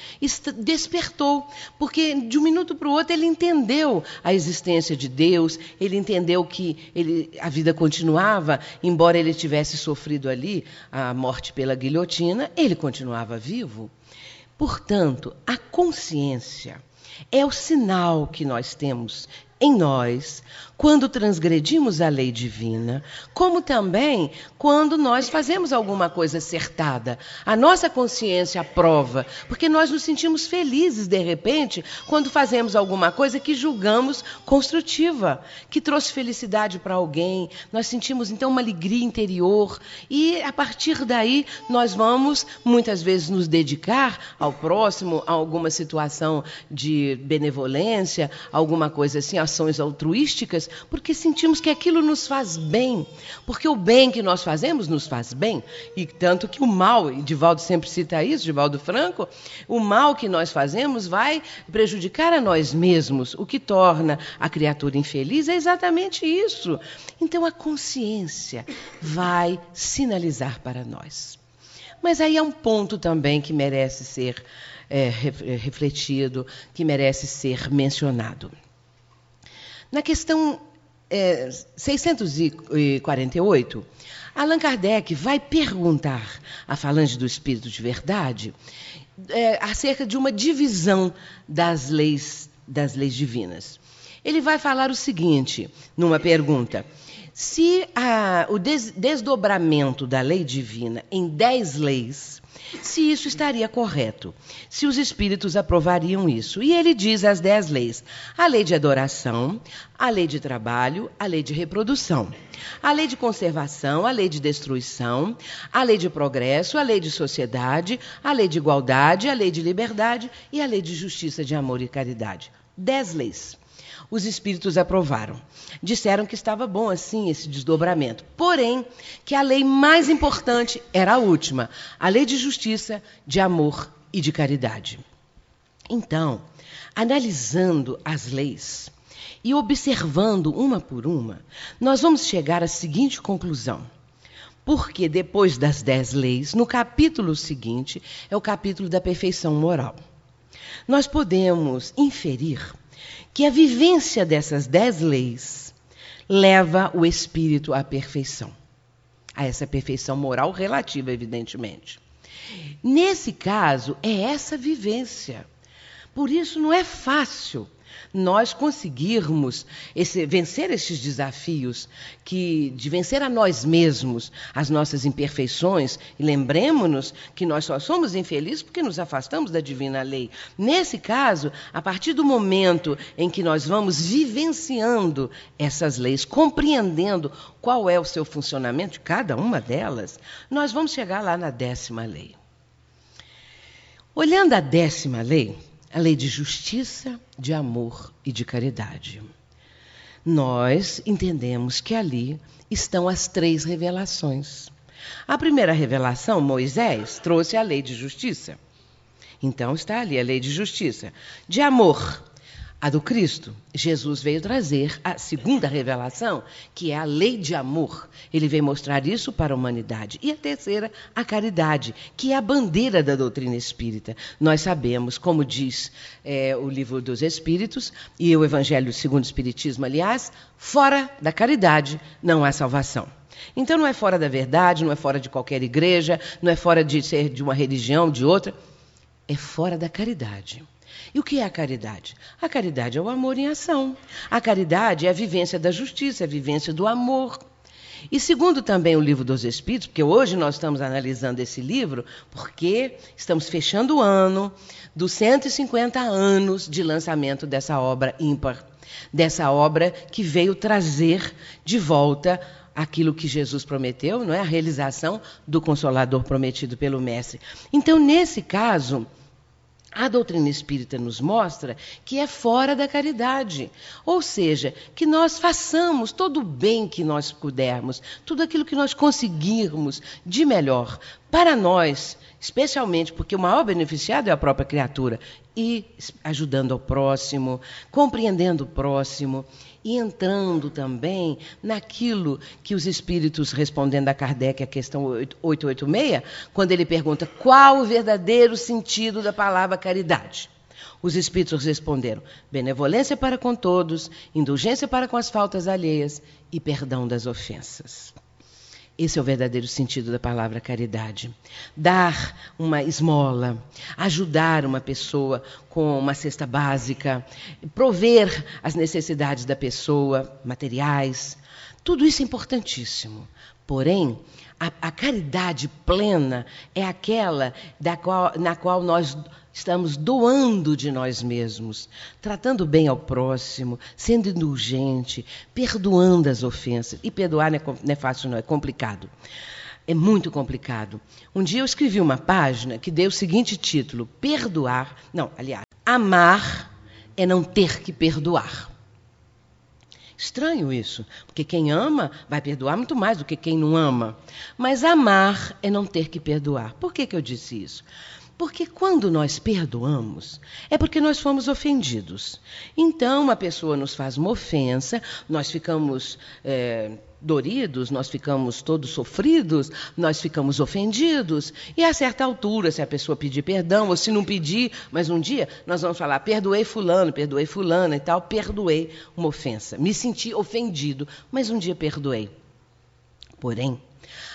despertou, porque de um minuto para o outro ele entendeu a existência de Deus, ele entendeu que ele, a vida continuava, embora ele tivesse sofrido ali a morte pela guilhotina, ele continuava vivo. Portanto, a consciência é o sinal que nós temos em nós quando transgredimos a lei divina, como também quando nós fazemos alguma coisa acertada. A nossa consciência aprova, porque nós nos sentimos felizes de repente quando fazemos alguma coisa que julgamos construtiva, que trouxe felicidade para alguém. Nós sentimos então uma alegria interior e a partir daí nós vamos muitas vezes nos dedicar ao próximo, a alguma situação de benevolência, alguma coisa assim, ações altruísticas, porque sentimos que aquilo nos faz bem, porque o bem que nós fazemos nos faz bem, e tanto que o mal, e Divaldo sempre cita isso, Divaldo Franco, o mal que nós fazemos vai prejudicar a nós mesmos, o que torna a criatura infeliz é exatamente isso. Então a consciência vai sinalizar para nós. Mas aí há um ponto também que merece ser é, refletido, que merece ser mencionado. Na questão é, 648, Allan Kardec vai perguntar à falange do Espírito de Verdade é, acerca de uma divisão das leis, das leis divinas. Ele vai falar o seguinte, numa pergunta: se a, o des, desdobramento da lei divina em dez leis se isso estaria correto, se os espíritos aprovariam isso. E ele diz as dez leis: a lei de adoração, a lei de trabalho, a lei de reprodução, a lei de conservação, a lei de destruição, a lei de progresso, a lei de sociedade, a lei de igualdade, a lei de liberdade e a lei de justiça, de amor e caridade. Dez leis os espíritos aprovaram. Disseram que estava bom assim esse desdobramento. Porém, que a lei mais importante era a última, a lei de justiça, de amor e de caridade. Então, analisando as leis e observando uma por uma, nós vamos chegar à seguinte conclusão. Porque depois das dez leis, no capítulo seguinte, é o capítulo da perfeição moral. Nós podemos inferir que a vivência dessas dez leis leva o espírito à perfeição, a essa perfeição moral relativa, evidentemente. Nesse caso, é essa vivência. Por isso, não é fácil nós conseguirmos esse, vencer esses desafios, que de vencer a nós mesmos, as nossas imperfeições, e lembremos-nos que nós só somos infelizes porque nos afastamos da divina lei. Nesse caso, a partir do momento em que nós vamos vivenciando essas leis, compreendendo qual é o seu funcionamento cada uma delas, nós vamos chegar lá na décima lei. Olhando a décima lei, a lei de justiça, de amor e de caridade. Nós entendemos que ali estão as três revelações. A primeira revelação, Moisés, trouxe a lei de justiça. Então está ali a lei de justiça. De amor, a do Cristo. Jesus veio trazer a segunda revelação, que é a lei de amor. Ele veio mostrar isso para a humanidade. E a terceira, a caridade, que é a bandeira da doutrina espírita. Nós sabemos, como diz é, o livro dos Espíritos e o Evangelho segundo o Espiritismo, aliás, fora da caridade não há salvação. Então não é fora da verdade, não é fora de qualquer igreja, não é fora de ser de uma religião, de outra, é fora da caridade. E o que é a caridade? A caridade é o amor em ação. A caridade é a vivência da justiça, é a vivência do amor. E segundo também o livro dos Espíritos, porque hoje nós estamos analisando esse livro, porque estamos fechando o ano dos 150 anos de lançamento dessa obra ímpar, dessa obra que veio trazer de volta aquilo que Jesus prometeu, não é a realização do consolador prometido pelo mestre. Então, nesse caso, a doutrina espírita nos mostra que é fora da caridade. Ou seja, que nós façamos todo o bem que nós pudermos, tudo aquilo que nós conseguirmos de melhor para nós, especialmente porque o maior beneficiado é a própria criatura, e ajudando ao próximo, compreendendo o próximo e entrando também naquilo que os espíritos, respondendo a Kardec, a questão 886, quando ele pergunta qual o verdadeiro sentido da palavra caridade. Os espíritos responderam: benevolência para com todos, indulgência para com as faltas alheias e perdão das ofensas. Esse é o verdadeiro sentido da palavra caridade. Dar uma esmola, ajudar uma pessoa com uma cesta básica, prover as necessidades da pessoa, materiais, tudo isso é importantíssimo. Porém, a, a caridade plena é aquela qual, na qual nós estamos doando de nós mesmos, tratando bem ao próximo, sendo indulgente, perdoando as ofensas. E perdoar não é, não é fácil, não, é complicado. É muito complicado. Um dia eu escrevi uma página que deu o seguinte título: Perdoar. Não, aliás, amar é não ter que perdoar. Estranho isso, porque quem ama vai perdoar muito mais do que quem não ama. Mas amar é não ter que perdoar. Por que, que eu disse isso? Porque quando nós perdoamos, é porque nós fomos ofendidos. Então, uma pessoa nos faz uma ofensa, nós ficamos é, doridos, nós ficamos todos sofridos, nós ficamos ofendidos. E a certa altura, se a pessoa pedir perdão, ou se não pedir, mas um dia nós vamos falar: perdoei Fulano, perdoei Fulana e tal, perdoei uma ofensa. Me senti ofendido, mas um dia perdoei. Porém,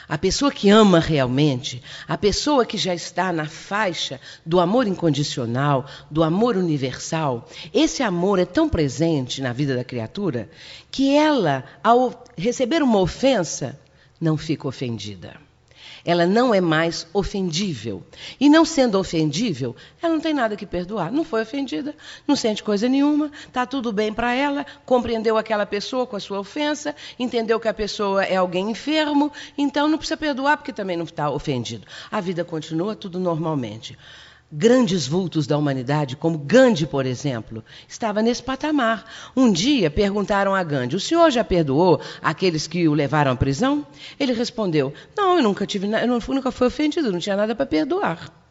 a pessoa que ama realmente, a pessoa que já está na faixa do amor incondicional, do amor universal, esse amor é tão presente na vida da criatura que ela, ao receber uma ofensa, não fica ofendida ela não é mais ofendível. E não sendo ofendível, ela não tem nada que perdoar. Não foi ofendida, não sente coisa nenhuma, está tudo bem para ela, compreendeu aquela pessoa com a sua ofensa, entendeu que a pessoa é alguém enfermo, então não precisa perdoar porque também não está ofendido. A vida continua tudo normalmente grandes vultos da humanidade, como Gandhi, por exemplo, estava nesse patamar. Um dia perguntaram a Gandhi: "O senhor já perdoou aqueles que o levaram à prisão?" Ele respondeu: "Não, eu nunca tive, eu nunca fui ofendido, não tinha nada para perdoar."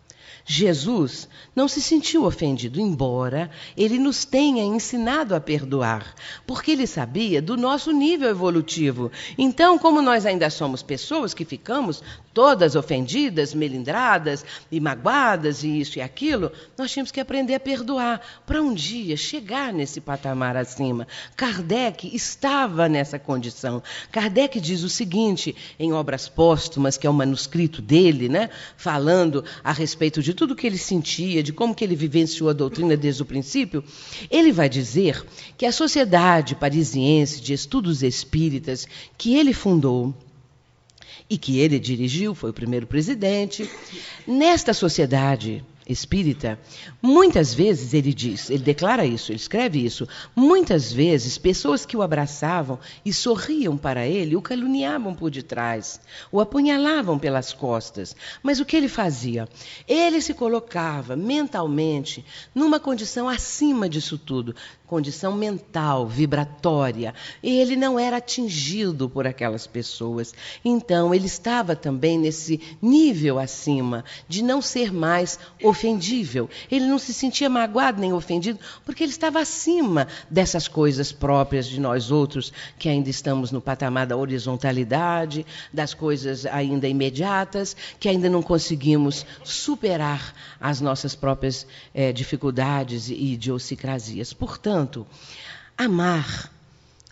Jesus não se sentiu ofendido, embora ele nos tenha ensinado a perdoar, porque ele sabia do nosso nível evolutivo. Então, como nós ainda somos pessoas que ficamos todas ofendidas, melindradas e magoadas e isso e aquilo, nós tínhamos que aprender a perdoar para um dia chegar nesse patamar acima. Kardec estava nessa condição. Kardec diz o seguinte em Obras Póstumas, que é o manuscrito dele, né, falando a respeito de tudo que ele sentia, de como que ele vivenciou a doutrina desde o princípio, ele vai dizer que a Sociedade Parisiense de Estudos Espíritas que ele fundou e que ele dirigiu, foi o primeiro presidente. Nesta sociedade espírita, muitas vezes ele diz, ele declara isso, ele escreve isso, muitas vezes pessoas que o abraçavam e sorriam para ele o caluniavam por detrás, o apunhalavam pelas costas. Mas o que ele fazia? Ele se colocava mentalmente numa condição acima disso tudo. Condição mental, vibratória. Ele não era atingido por aquelas pessoas. Então, ele estava também nesse nível acima de não ser mais ofendível. Ele não se sentia magoado nem ofendido, porque ele estava acima dessas coisas próprias de nós outros, que ainda estamos no patamar da horizontalidade, das coisas ainda imediatas, que ainda não conseguimos superar as nossas próprias eh, dificuldades e idiosincrasias. Portanto, Portanto, amar,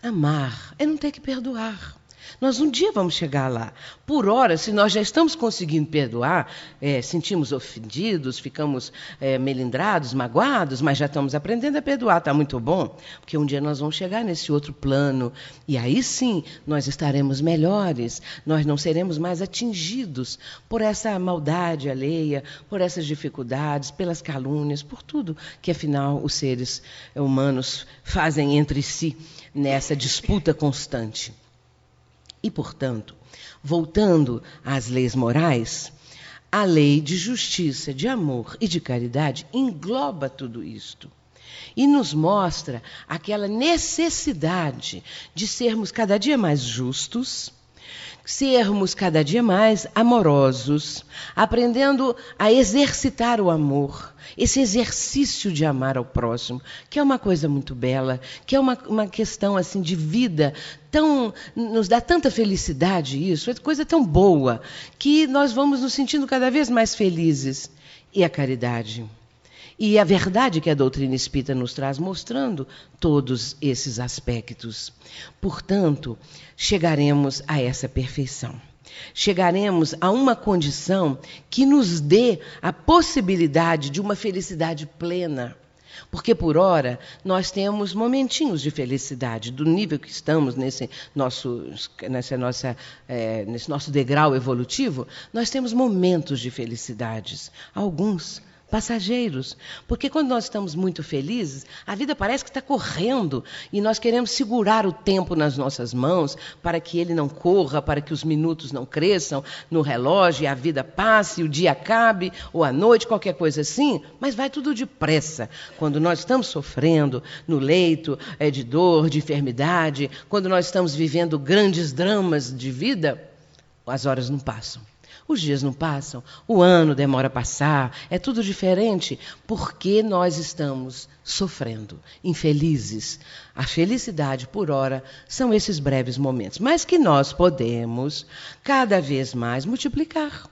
amar é não ter que perdoar. Nós um dia vamos chegar lá. Por hora, se nós já estamos conseguindo perdoar, é, sentimos ofendidos, ficamos é, melindrados, magoados, mas já estamos aprendendo a perdoar, está muito bom, porque um dia nós vamos chegar nesse outro plano e aí sim nós estaremos melhores, nós não seremos mais atingidos por essa maldade alheia, por essas dificuldades, pelas calúnias, por tudo que afinal os seres humanos fazem entre si nessa disputa constante. E, portanto, voltando às leis morais, a lei de justiça, de amor e de caridade engloba tudo isto. E nos mostra aquela necessidade de sermos cada dia mais justos, sermos cada dia mais amorosos, aprendendo a exercitar o amor, esse exercício de amar ao próximo, que é uma coisa muito bela, que é uma, uma questão assim de vida tão nos dá tanta felicidade isso, é coisa tão boa que nós vamos nos sentindo cada vez mais felizes. E a caridade. E a verdade que a doutrina espírita nos traz, mostrando todos esses aspectos. Portanto, chegaremos a essa perfeição chegaremos a uma condição que nos dê a possibilidade de uma felicidade plena. Porque por hora nós temos momentinhos de felicidade, do nível que estamos nesse nosso, nessa nossa, é, nesse nosso degrau evolutivo, nós temos momentos de felicidades. Alguns passageiros. Porque quando nós estamos muito felizes, a vida parece que está correndo e nós queremos segurar o tempo nas nossas mãos para que ele não corra, para que os minutos não cresçam no relógio e a vida passe, o dia acabe, ou a noite, qualquer coisa assim, mas vai tudo depressa. Quando nós estamos sofrendo no leito é, de dor, de enfermidade, quando nós estamos vivendo grandes dramas de vida, as horas não passam. Os dias não passam, o ano demora a passar, é tudo diferente porque nós estamos sofrendo, infelizes. A felicidade, por hora, são esses breves momentos, mas que nós podemos cada vez mais multiplicar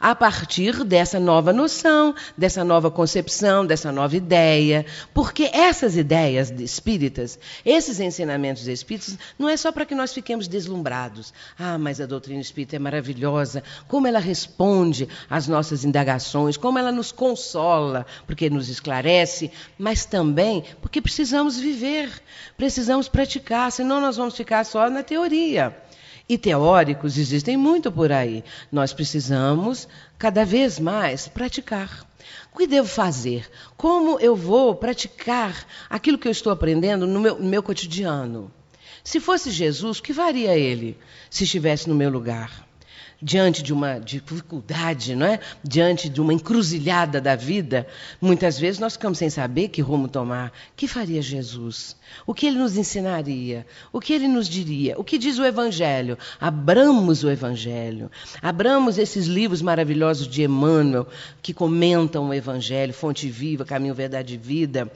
a partir dessa nova noção, dessa nova concepção, dessa nova ideia. Porque essas ideias espíritas, esses ensinamentos espíritas, não é só para que nós fiquemos deslumbrados. Ah, mas a doutrina espírita é maravilhosa, como ela responde às nossas indagações, como ela nos consola, porque nos esclarece, mas também porque precisamos viver, precisamos praticar, senão nós vamos ficar só na teoria. E teóricos existem muito por aí. Nós precisamos cada vez mais praticar. O que devo fazer? Como eu vou praticar aquilo que eu estou aprendendo no meu, no meu cotidiano? Se fosse Jesus, o que faria ele se estivesse no meu lugar? Diante de uma dificuldade, não é? diante de uma encruzilhada da vida, muitas vezes nós ficamos sem saber que rumo tomar. O que faria Jesus? O que ele nos ensinaria? O que ele nos diria? O que diz o Evangelho? Abramos o Evangelho. Abramos esses livros maravilhosos de Emmanuel, que comentam o Evangelho, Fonte Viva, Caminho, Verdade e Vida,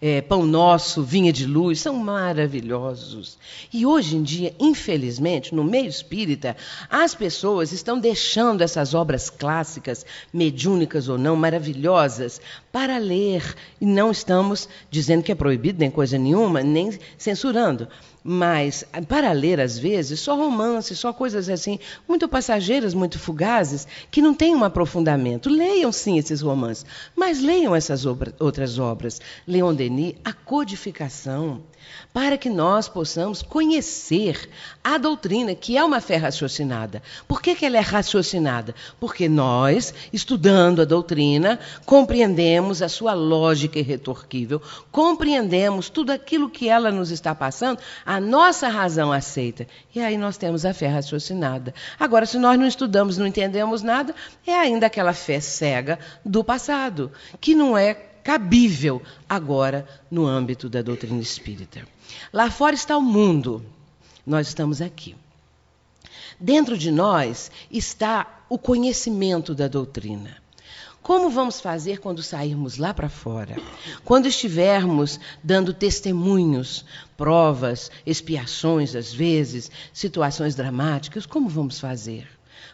é, Pão Nosso, Vinha de Luz, são maravilhosos. E hoje em dia, infelizmente, no meio espírita, as pessoas estão deixando essas obras clássicas, mediúnicas ou não, maravilhosas, para ler. E não estamos dizendo que é proibido nem coisa nenhuma, nem censurando. Mas, para ler, às vezes, só romances, só coisas assim, muito passageiras, muito fugazes, que não têm um aprofundamento. Leiam, sim, esses romances, mas leiam essas obra, outras obras. Leon Denis, a codificação para que nós possamos conhecer a doutrina, que é uma fé raciocinada. Por que, que ela é raciocinada? Porque nós, estudando a doutrina, compreendemos a sua lógica irretorquível, compreendemos tudo aquilo que ela nos está passando, a nossa razão aceita. E aí nós temos a fé raciocinada. Agora, se nós não estudamos, não entendemos nada, é ainda aquela fé cega do passado, que não é cabível agora no âmbito da doutrina espírita. Lá fora está o mundo, nós estamos aqui. Dentro de nós está o conhecimento da doutrina. Como vamos fazer quando sairmos lá para fora? Quando estivermos dando testemunhos, provas, expiações, às vezes, situações dramáticas, como vamos fazer?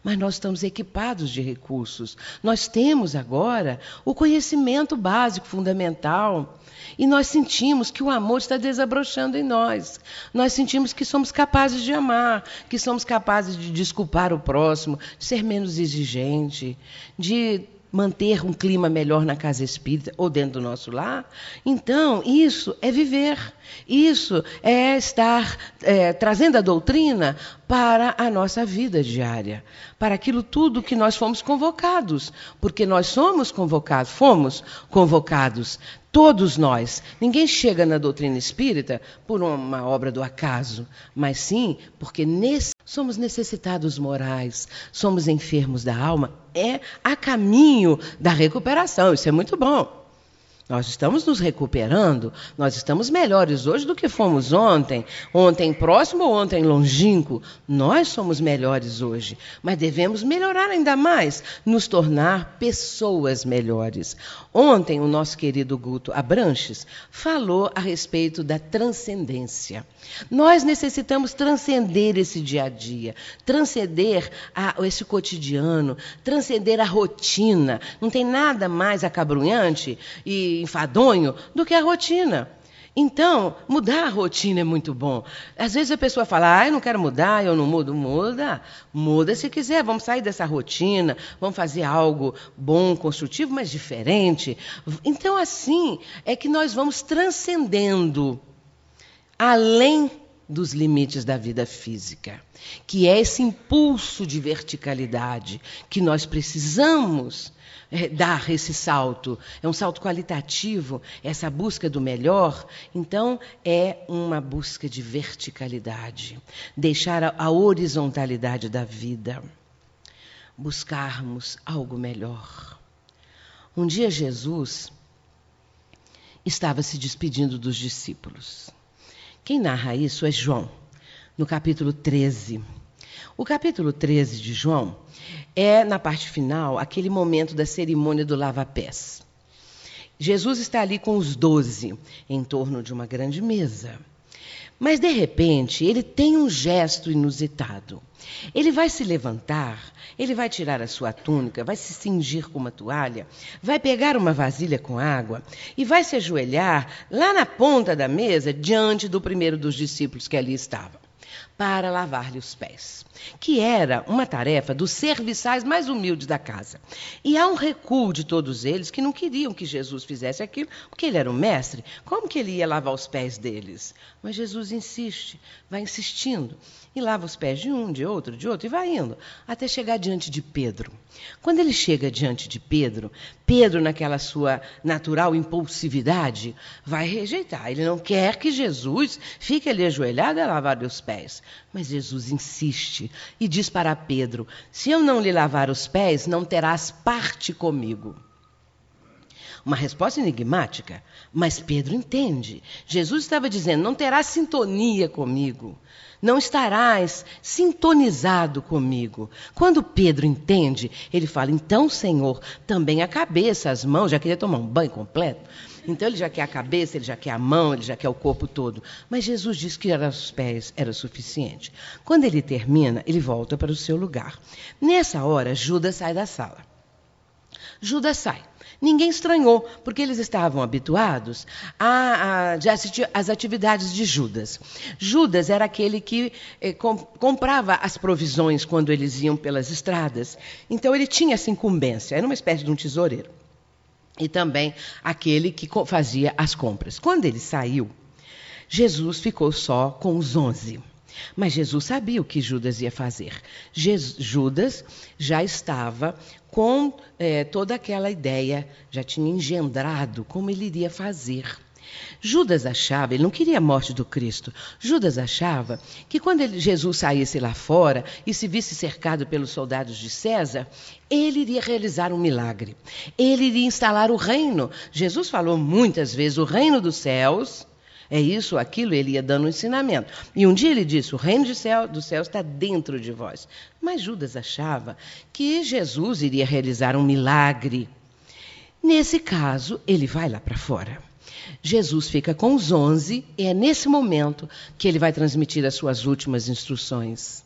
Mas nós estamos equipados de recursos. Nós temos agora o conhecimento básico, fundamental. E nós sentimos que o amor está desabrochando em nós. Nós sentimos que somos capazes de amar, que somos capazes de desculpar o próximo, de ser menos exigente, de manter um clima melhor na casa espírita ou dentro do nosso lar. Então, isso é viver. Isso é estar é, trazendo a doutrina para a nossa vida diária, para aquilo tudo que nós fomos convocados, porque nós somos convocados, fomos convocados, todos nós. Ninguém chega na doutrina espírita por uma obra do acaso, mas sim porque nesse somos necessitados morais, somos enfermos da alma, é a caminho da recuperação. Isso é muito bom. Nós estamos nos recuperando, nós estamos melhores hoje do que fomos ontem, ontem próximo ou ontem longínquo. Nós somos melhores hoje, mas devemos melhorar ainda mais, nos tornar pessoas melhores. Ontem, o nosso querido Guto Abranches falou a respeito da transcendência. Nós necessitamos transcender esse dia a dia, transcender a, esse cotidiano, transcender a rotina. Não tem nada mais acabrunhante e enfadonho do que a rotina. Então, mudar a rotina é muito bom. Às vezes a pessoa fala, ah, eu não quero mudar, eu não mudo. Muda. Muda se quiser. Vamos sair dessa rotina, vamos fazer algo bom, construtivo, mas diferente. Então, assim é que nós vamos transcendendo além dos limites da vida física, que é esse impulso de verticalidade que nós precisamos é, dar esse salto. É um salto qualitativo, essa busca do melhor. Então, é uma busca de verticalidade. Deixar a horizontalidade da vida. Buscarmos algo melhor. Um dia, Jesus estava se despedindo dos discípulos. Quem narra isso é João, no capítulo 13. O capítulo 13 de João é, na parte final, aquele momento da cerimônia do lava-pés. Jesus está ali com os doze, em torno de uma grande mesa. Mas, de repente, ele tem um gesto inusitado. Ele vai se levantar, ele vai tirar a sua túnica, vai se cingir com uma toalha, vai pegar uma vasilha com água e vai se ajoelhar lá na ponta da mesa, diante do primeiro dos discípulos que ali estava para lavar-lhe os pés, que era uma tarefa dos serviçais mais humildes da casa. E há um recuo de todos eles que não queriam que Jesus fizesse aquilo, porque ele era o mestre. Como que ele ia lavar os pés deles? Mas Jesus insiste, vai insistindo, e lava os pés de um, de outro, de outro, e vai indo, até chegar diante de Pedro. Quando ele chega diante de Pedro, Pedro, naquela sua natural impulsividade, vai rejeitar. Ele não quer que Jesus fique ali ajoelhado a lavar-lhe os pés. Mas Jesus insiste e diz para Pedro: Se eu não lhe lavar os pés, não terás parte comigo. Uma resposta enigmática, mas Pedro entende. Jesus estava dizendo: Não terás sintonia comigo não estarás sintonizado comigo. Quando Pedro entende, ele fala: então, Senhor, também a cabeça, as mãos, já queria tomar um banho completo. Então ele já quer a cabeça, ele já quer a mão, ele já quer o corpo todo. Mas Jesus diz que era os pés era suficiente. Quando ele termina, ele volta para o seu lugar. Nessa hora, Judas sai da sala. Judas sai. Ninguém estranhou, porque eles estavam habituados a, a, às atividades de Judas. Judas era aquele que eh, com, comprava as provisões quando eles iam pelas estradas. Então ele tinha essa incumbência, era uma espécie de um tesoureiro. E também aquele que fazia as compras. Quando ele saiu, Jesus ficou só com os onze. Mas Jesus sabia o que Judas ia fazer. Judas já estava com é, toda aquela ideia, já tinha engendrado como ele iria fazer. Judas achava, ele não queria a morte do Cristo. Judas achava que quando ele, Jesus saísse lá fora e se visse cercado pelos soldados de César, ele iria realizar um milagre. Ele iria instalar o reino. Jesus falou muitas vezes: o reino dos céus. É isso, aquilo, ele ia dando um ensinamento. E um dia ele disse: O reino céu, do céu está dentro de vós. Mas Judas achava que Jesus iria realizar um milagre. Nesse caso, ele vai lá para fora. Jesus fica com os onze e é nesse momento que ele vai transmitir as suas últimas instruções.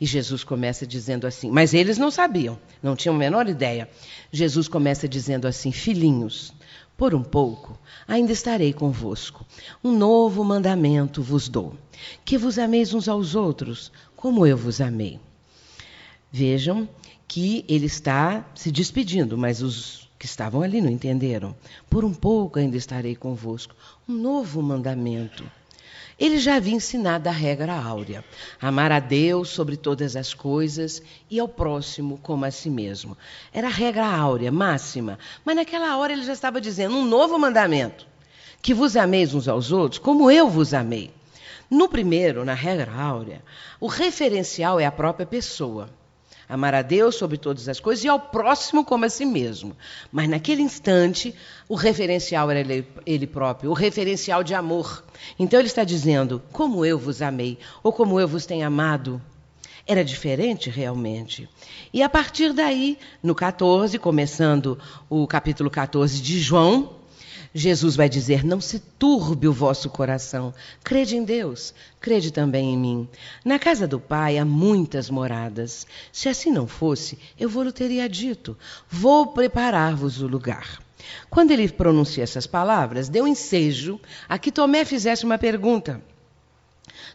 E Jesus começa dizendo assim, mas eles não sabiam, não tinham a menor ideia. Jesus começa dizendo assim: Filhinhos, por um pouco ainda estarei convosco. Um novo mandamento vos dou: que vos ameis uns aos outros, como eu vos amei. Vejam que ele está se despedindo, mas os que estavam ali não entenderam. Por um pouco ainda estarei convosco. Um novo mandamento. Ele já havia ensinado a regra áurea: amar a Deus sobre todas as coisas e ao próximo como a si mesmo. Era a regra áurea, máxima. Mas naquela hora ele já estava dizendo um novo mandamento: que vos ameis uns aos outros como eu vos amei. No primeiro, na regra áurea, o referencial é a própria pessoa. Amar a Deus sobre todas as coisas e ao próximo como a si mesmo. Mas naquele instante, o referencial era ele, ele próprio, o referencial de amor. Então ele está dizendo: como eu vos amei, ou como eu vos tenho amado. Era diferente realmente. E a partir daí, no 14, começando o capítulo 14 de João, Jesus vai dizer: Não se turbe o vosso coração. Crede em Deus, crede também em mim. Na casa do Pai há muitas moradas. Se assim não fosse, eu vou-lhe teria dito: Vou preparar-vos o lugar. Quando ele pronuncia essas palavras, deu ensejo a que Tomé fizesse uma pergunta.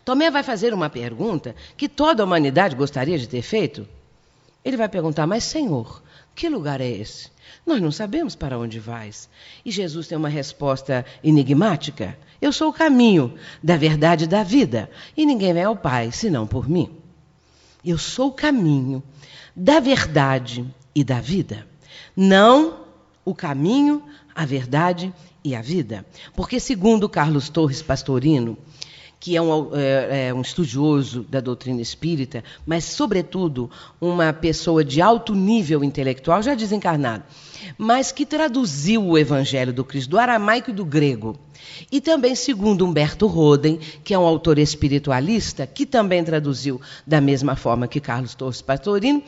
Tomé vai fazer uma pergunta que toda a humanidade gostaria de ter feito. Ele vai perguntar: Mas, Senhor, que lugar é esse? Nós não sabemos para onde vais. E Jesus tem uma resposta enigmática: Eu sou o caminho da verdade e da vida, e ninguém vem ao Pai senão por mim. Eu sou o caminho da verdade e da vida. Não o caminho, a verdade e a vida. Porque, segundo Carlos Torres Pastorino, que é um, é, é um, estudioso da doutrina espírita, mas, sobretudo, uma pessoa de alto nível intelectual, já desencarnado, mas que traduziu o Evangelho do Cristo do aramaico e do grego. E também, segundo Humberto Roden, que é um autor espiritualista, que também traduziu da mesma forma que Carlos Torres Pastorino,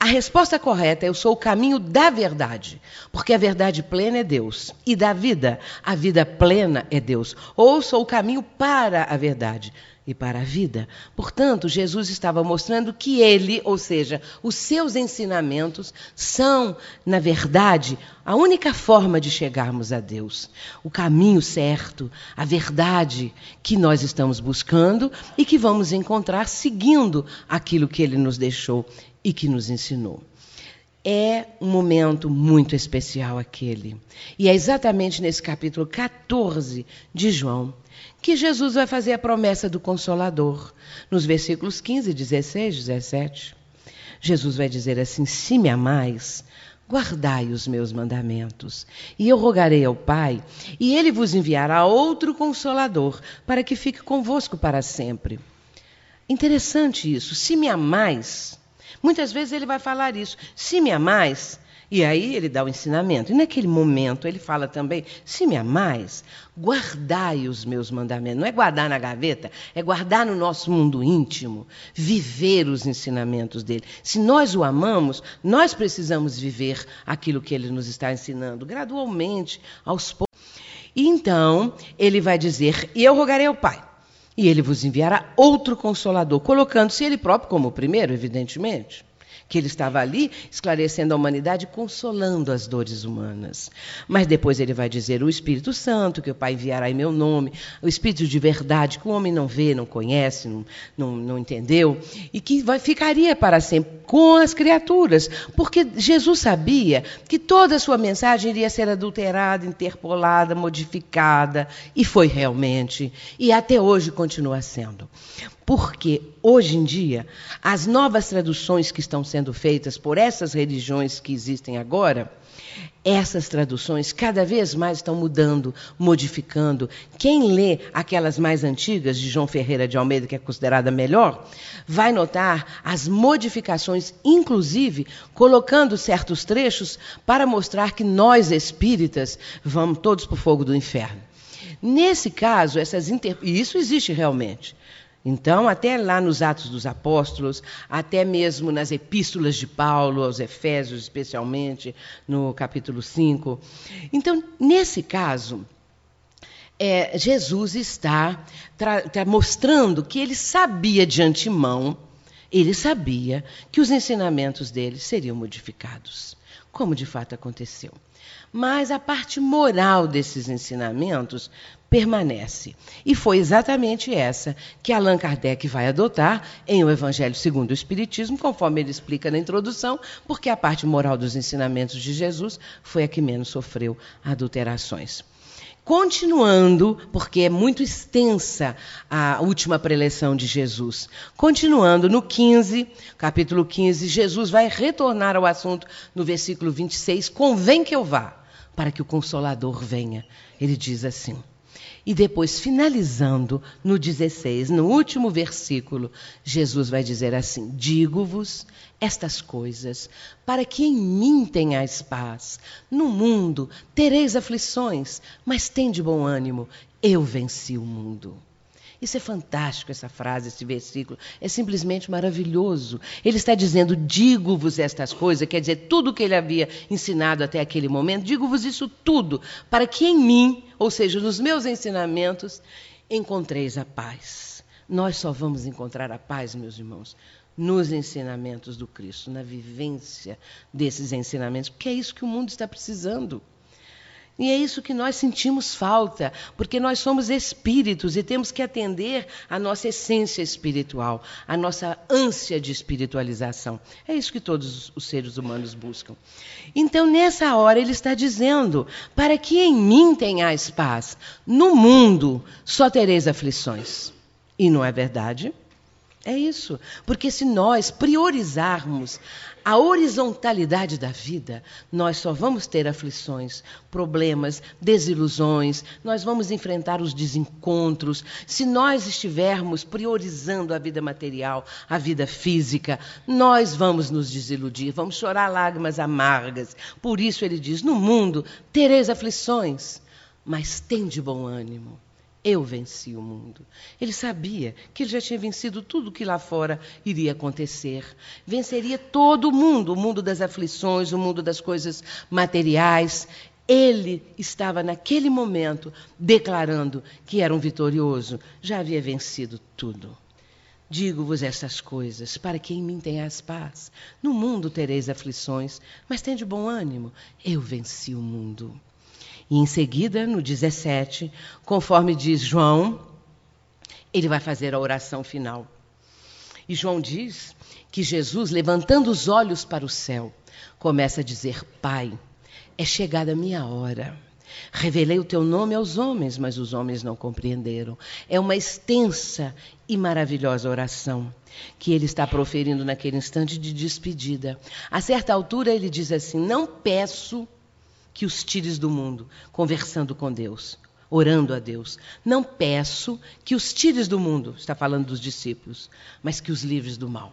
a resposta correta é: eu sou o caminho da verdade, porque a verdade plena é Deus, e da vida, a vida plena é Deus. Ou sou o caminho para a verdade, e para a vida. Portanto, Jesus estava mostrando que ele, ou seja, os seus ensinamentos, são, na verdade, a única forma de chegarmos a Deus. O caminho certo, a verdade que nós estamos buscando e que vamos encontrar seguindo aquilo que ele nos deixou e que nos ensinou. É um momento muito especial aquele. E é exatamente nesse capítulo 14 de João que Jesus vai fazer a promessa do Consolador, nos versículos 15, 16, 17. Jesus vai dizer assim: Se me amais, guardai os meus mandamentos. E eu rogarei ao Pai, e ele vos enviará outro consolador, para que fique convosco para sempre. Interessante isso. Se me amais, muitas vezes ele vai falar isso. Se me amais, e aí ele dá o ensinamento. E naquele momento ele fala também: se me amais, guardai os meus mandamentos. Não é guardar na gaveta, é guardar no nosso mundo íntimo, viver os ensinamentos dele. Se nós o amamos, nós precisamos viver aquilo que ele nos está ensinando, gradualmente, aos poucos. Então ele vai dizer: E eu rogarei ao Pai. E ele vos enviará outro consolador, colocando-se ele próprio como o primeiro, evidentemente que ele estava ali esclarecendo a humanidade, consolando as dores humanas. Mas depois ele vai dizer o Espírito Santo, que o Pai enviará em meu nome, o Espírito de verdade, que o homem não vê, não conhece, não, não, não entendeu, e que vai, ficaria para sempre com as criaturas, porque Jesus sabia que toda a sua mensagem iria ser adulterada, interpolada, modificada, e foi realmente, e até hoje continua sendo. Porque hoje em dia, as novas traduções que estão sendo feitas por essas religiões que existem agora, essas traduções cada vez mais estão mudando, modificando. Quem lê aquelas mais antigas, de João Ferreira de Almeida, que é considerada melhor, vai notar as modificações, inclusive colocando certos trechos para mostrar que nós espíritas vamos todos para o fogo do inferno. Nesse caso, essas inter... e isso existe realmente. Então, até lá nos Atos dos Apóstolos, até mesmo nas epístolas de Paulo aos Efésios, especialmente no capítulo 5. Então, nesse caso, é, Jesus está, está mostrando que ele sabia de antemão, ele sabia que os ensinamentos dele seriam modificados, como de fato aconteceu. Mas a parte moral desses ensinamentos permanece. E foi exatamente essa que Allan Kardec vai adotar em O Evangelho segundo o Espiritismo, conforme ele explica na introdução, porque a parte moral dos ensinamentos de Jesus foi a que menos sofreu adulterações. Continuando, porque é muito extensa a última preleção de Jesus. Continuando no 15, capítulo 15, Jesus vai retornar ao assunto no versículo 26, convém que eu vá, para que o consolador venha. Ele diz assim: e depois, finalizando no 16, no último versículo, Jesus vai dizer assim: Digo-vos estas coisas, para que em mim tenhais paz. No mundo tereis aflições, mas tende bom ânimo, eu venci o mundo. Isso é fantástico, essa frase, esse versículo. É simplesmente maravilhoso. Ele está dizendo: digo-vos estas coisas, quer dizer, tudo que ele havia ensinado até aquele momento, digo-vos isso tudo, para que em mim, ou seja, nos meus ensinamentos, encontreis a paz. Nós só vamos encontrar a paz, meus irmãos, nos ensinamentos do Cristo, na vivência desses ensinamentos, porque é isso que o mundo está precisando. E é isso que nós sentimos falta, porque nós somos espíritos e temos que atender à nossa essência espiritual, à nossa ânsia de espiritualização. É isso que todos os seres humanos buscam. Então, nessa hora, ele está dizendo: para que em mim tenhais paz, no mundo só tereis aflições. E não é verdade? É isso. Porque se nós priorizarmos a horizontalidade da vida, nós só vamos ter aflições, problemas, desilusões, nós vamos enfrentar os desencontros. Se nós estivermos priorizando a vida material, a vida física, nós vamos nos desiludir, vamos chorar lágrimas amargas. Por isso ele diz: no mundo tereis aflições, mas tem de bom ânimo. Eu venci o mundo. Ele sabia que ele já tinha vencido tudo que lá fora iria acontecer. Venceria todo o mundo, o mundo das aflições, o mundo das coisas materiais. Ele estava naquele momento declarando que era um vitorioso, já havia vencido tudo. Digo-vos estas coisas, para que em mim tenhas paz. No mundo tereis aflições, mas tende bom ânimo. Eu venci o mundo. E em seguida, no 17, conforme diz João, ele vai fazer a oração final. E João diz que Jesus, levantando os olhos para o céu, começa a dizer: Pai, é chegada a minha hora. Revelei o teu nome aos homens, mas os homens não compreenderam. É uma extensa e maravilhosa oração que ele está proferindo naquele instante de despedida. A certa altura, ele diz assim: Não peço que os tires do mundo, conversando com Deus, orando a Deus. Não peço que os tires do mundo, está falando dos discípulos, mas que os livres do mal.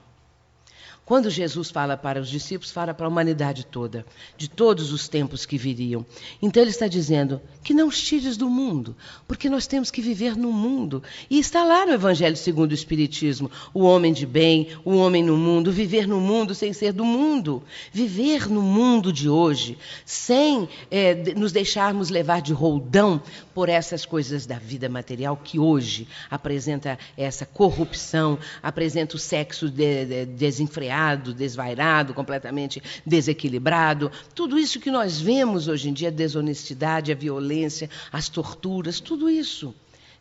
Quando Jesus fala para os discípulos, fala para a humanidade toda, de todos os tempos que viriam. Então ele está dizendo que não os tires do mundo, porque nós temos que viver no mundo. E está lá no Evangelho segundo o Espiritismo, o homem de bem, o homem no mundo, viver no mundo sem ser do mundo. Viver no mundo de hoje, sem é, nos deixarmos levar de roldão por essas coisas da vida material que hoje apresenta essa corrupção, apresenta o sexo de, de, desenfreado desvairado, completamente desequilibrado. Tudo isso que nós vemos hoje em dia, a desonestidade, a violência, as torturas, tudo isso.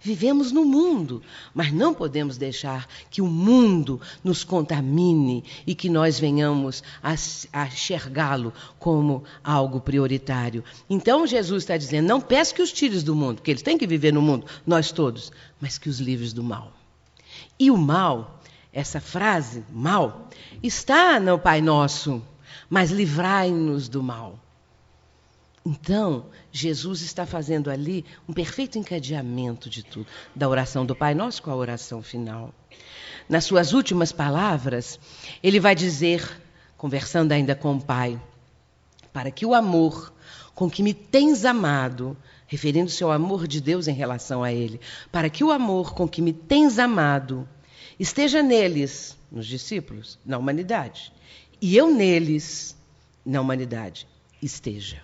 Vivemos no mundo, mas não podemos deixar que o mundo nos contamine e que nós venhamos a, a enxergá-lo como algo prioritário. Então Jesus está dizendo: não peço que os tires do mundo, porque eles têm que viver no mundo, nós todos, mas que os livres do mal. E o mal, essa frase, mal, está no Pai Nosso, mas livrai-nos do mal. Então, Jesus está fazendo ali um perfeito encadeamento de tudo, da oração do Pai Nosso com a oração final. Nas suas últimas palavras, ele vai dizer, conversando ainda com o Pai, para que o amor com que me tens amado, referindo-se ao amor de Deus em relação a ele, para que o amor com que me tens amado esteja neles, nos discípulos, na humanidade, e eu neles, na humanidade, esteja.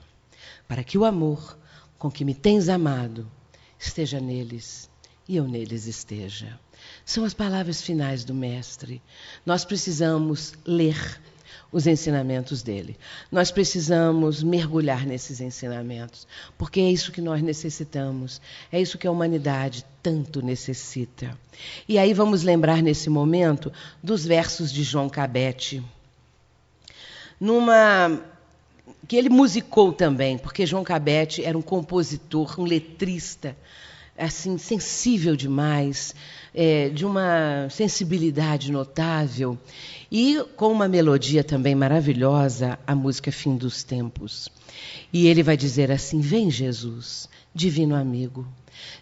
Para que o amor com que me tens amado esteja neles e eu neles esteja. São as palavras finais do Mestre. Nós precisamos ler os ensinamentos dele. Nós precisamos mergulhar nesses ensinamentos, porque é isso que nós necessitamos, é isso que a humanidade tanto necessita. E aí vamos lembrar nesse momento dos versos de João Cabete. Numa que ele musicou também, porque João Cabete era um compositor, um letrista, assim sensível demais, é, de uma sensibilidade notável e com uma melodia também maravilhosa, a música Fim dos Tempos. E ele vai dizer assim: Vem, Jesus, divino amigo,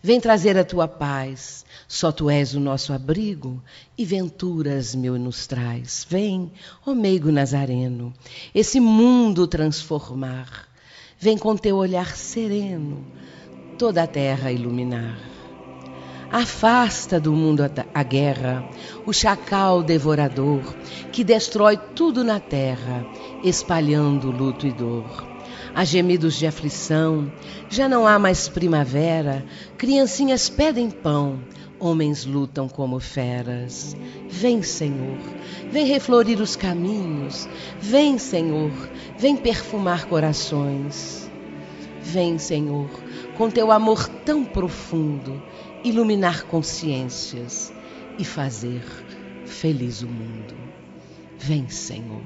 vem trazer a tua paz. Só tu és o nosso abrigo e venturas meu nos traz. Vem, ó meigo nazareno, esse mundo transformar. Vem com teu olhar sereno toda a terra iluminar. Afasta do mundo a guerra, o chacal devorador, que destrói tudo na terra, espalhando luto e dor. Há gemidos de aflição, já não há mais primavera, criancinhas pedem pão, homens lutam como feras. Vem, Senhor, vem reflorir os caminhos, vem, Senhor, vem perfumar corações. Vem, Senhor, com teu amor tão profundo, iluminar consciências e fazer feliz o mundo. Vem, Senhor,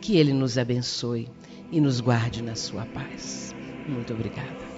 que Ele nos abençoe e nos guarde na sua paz. Muito obrigada.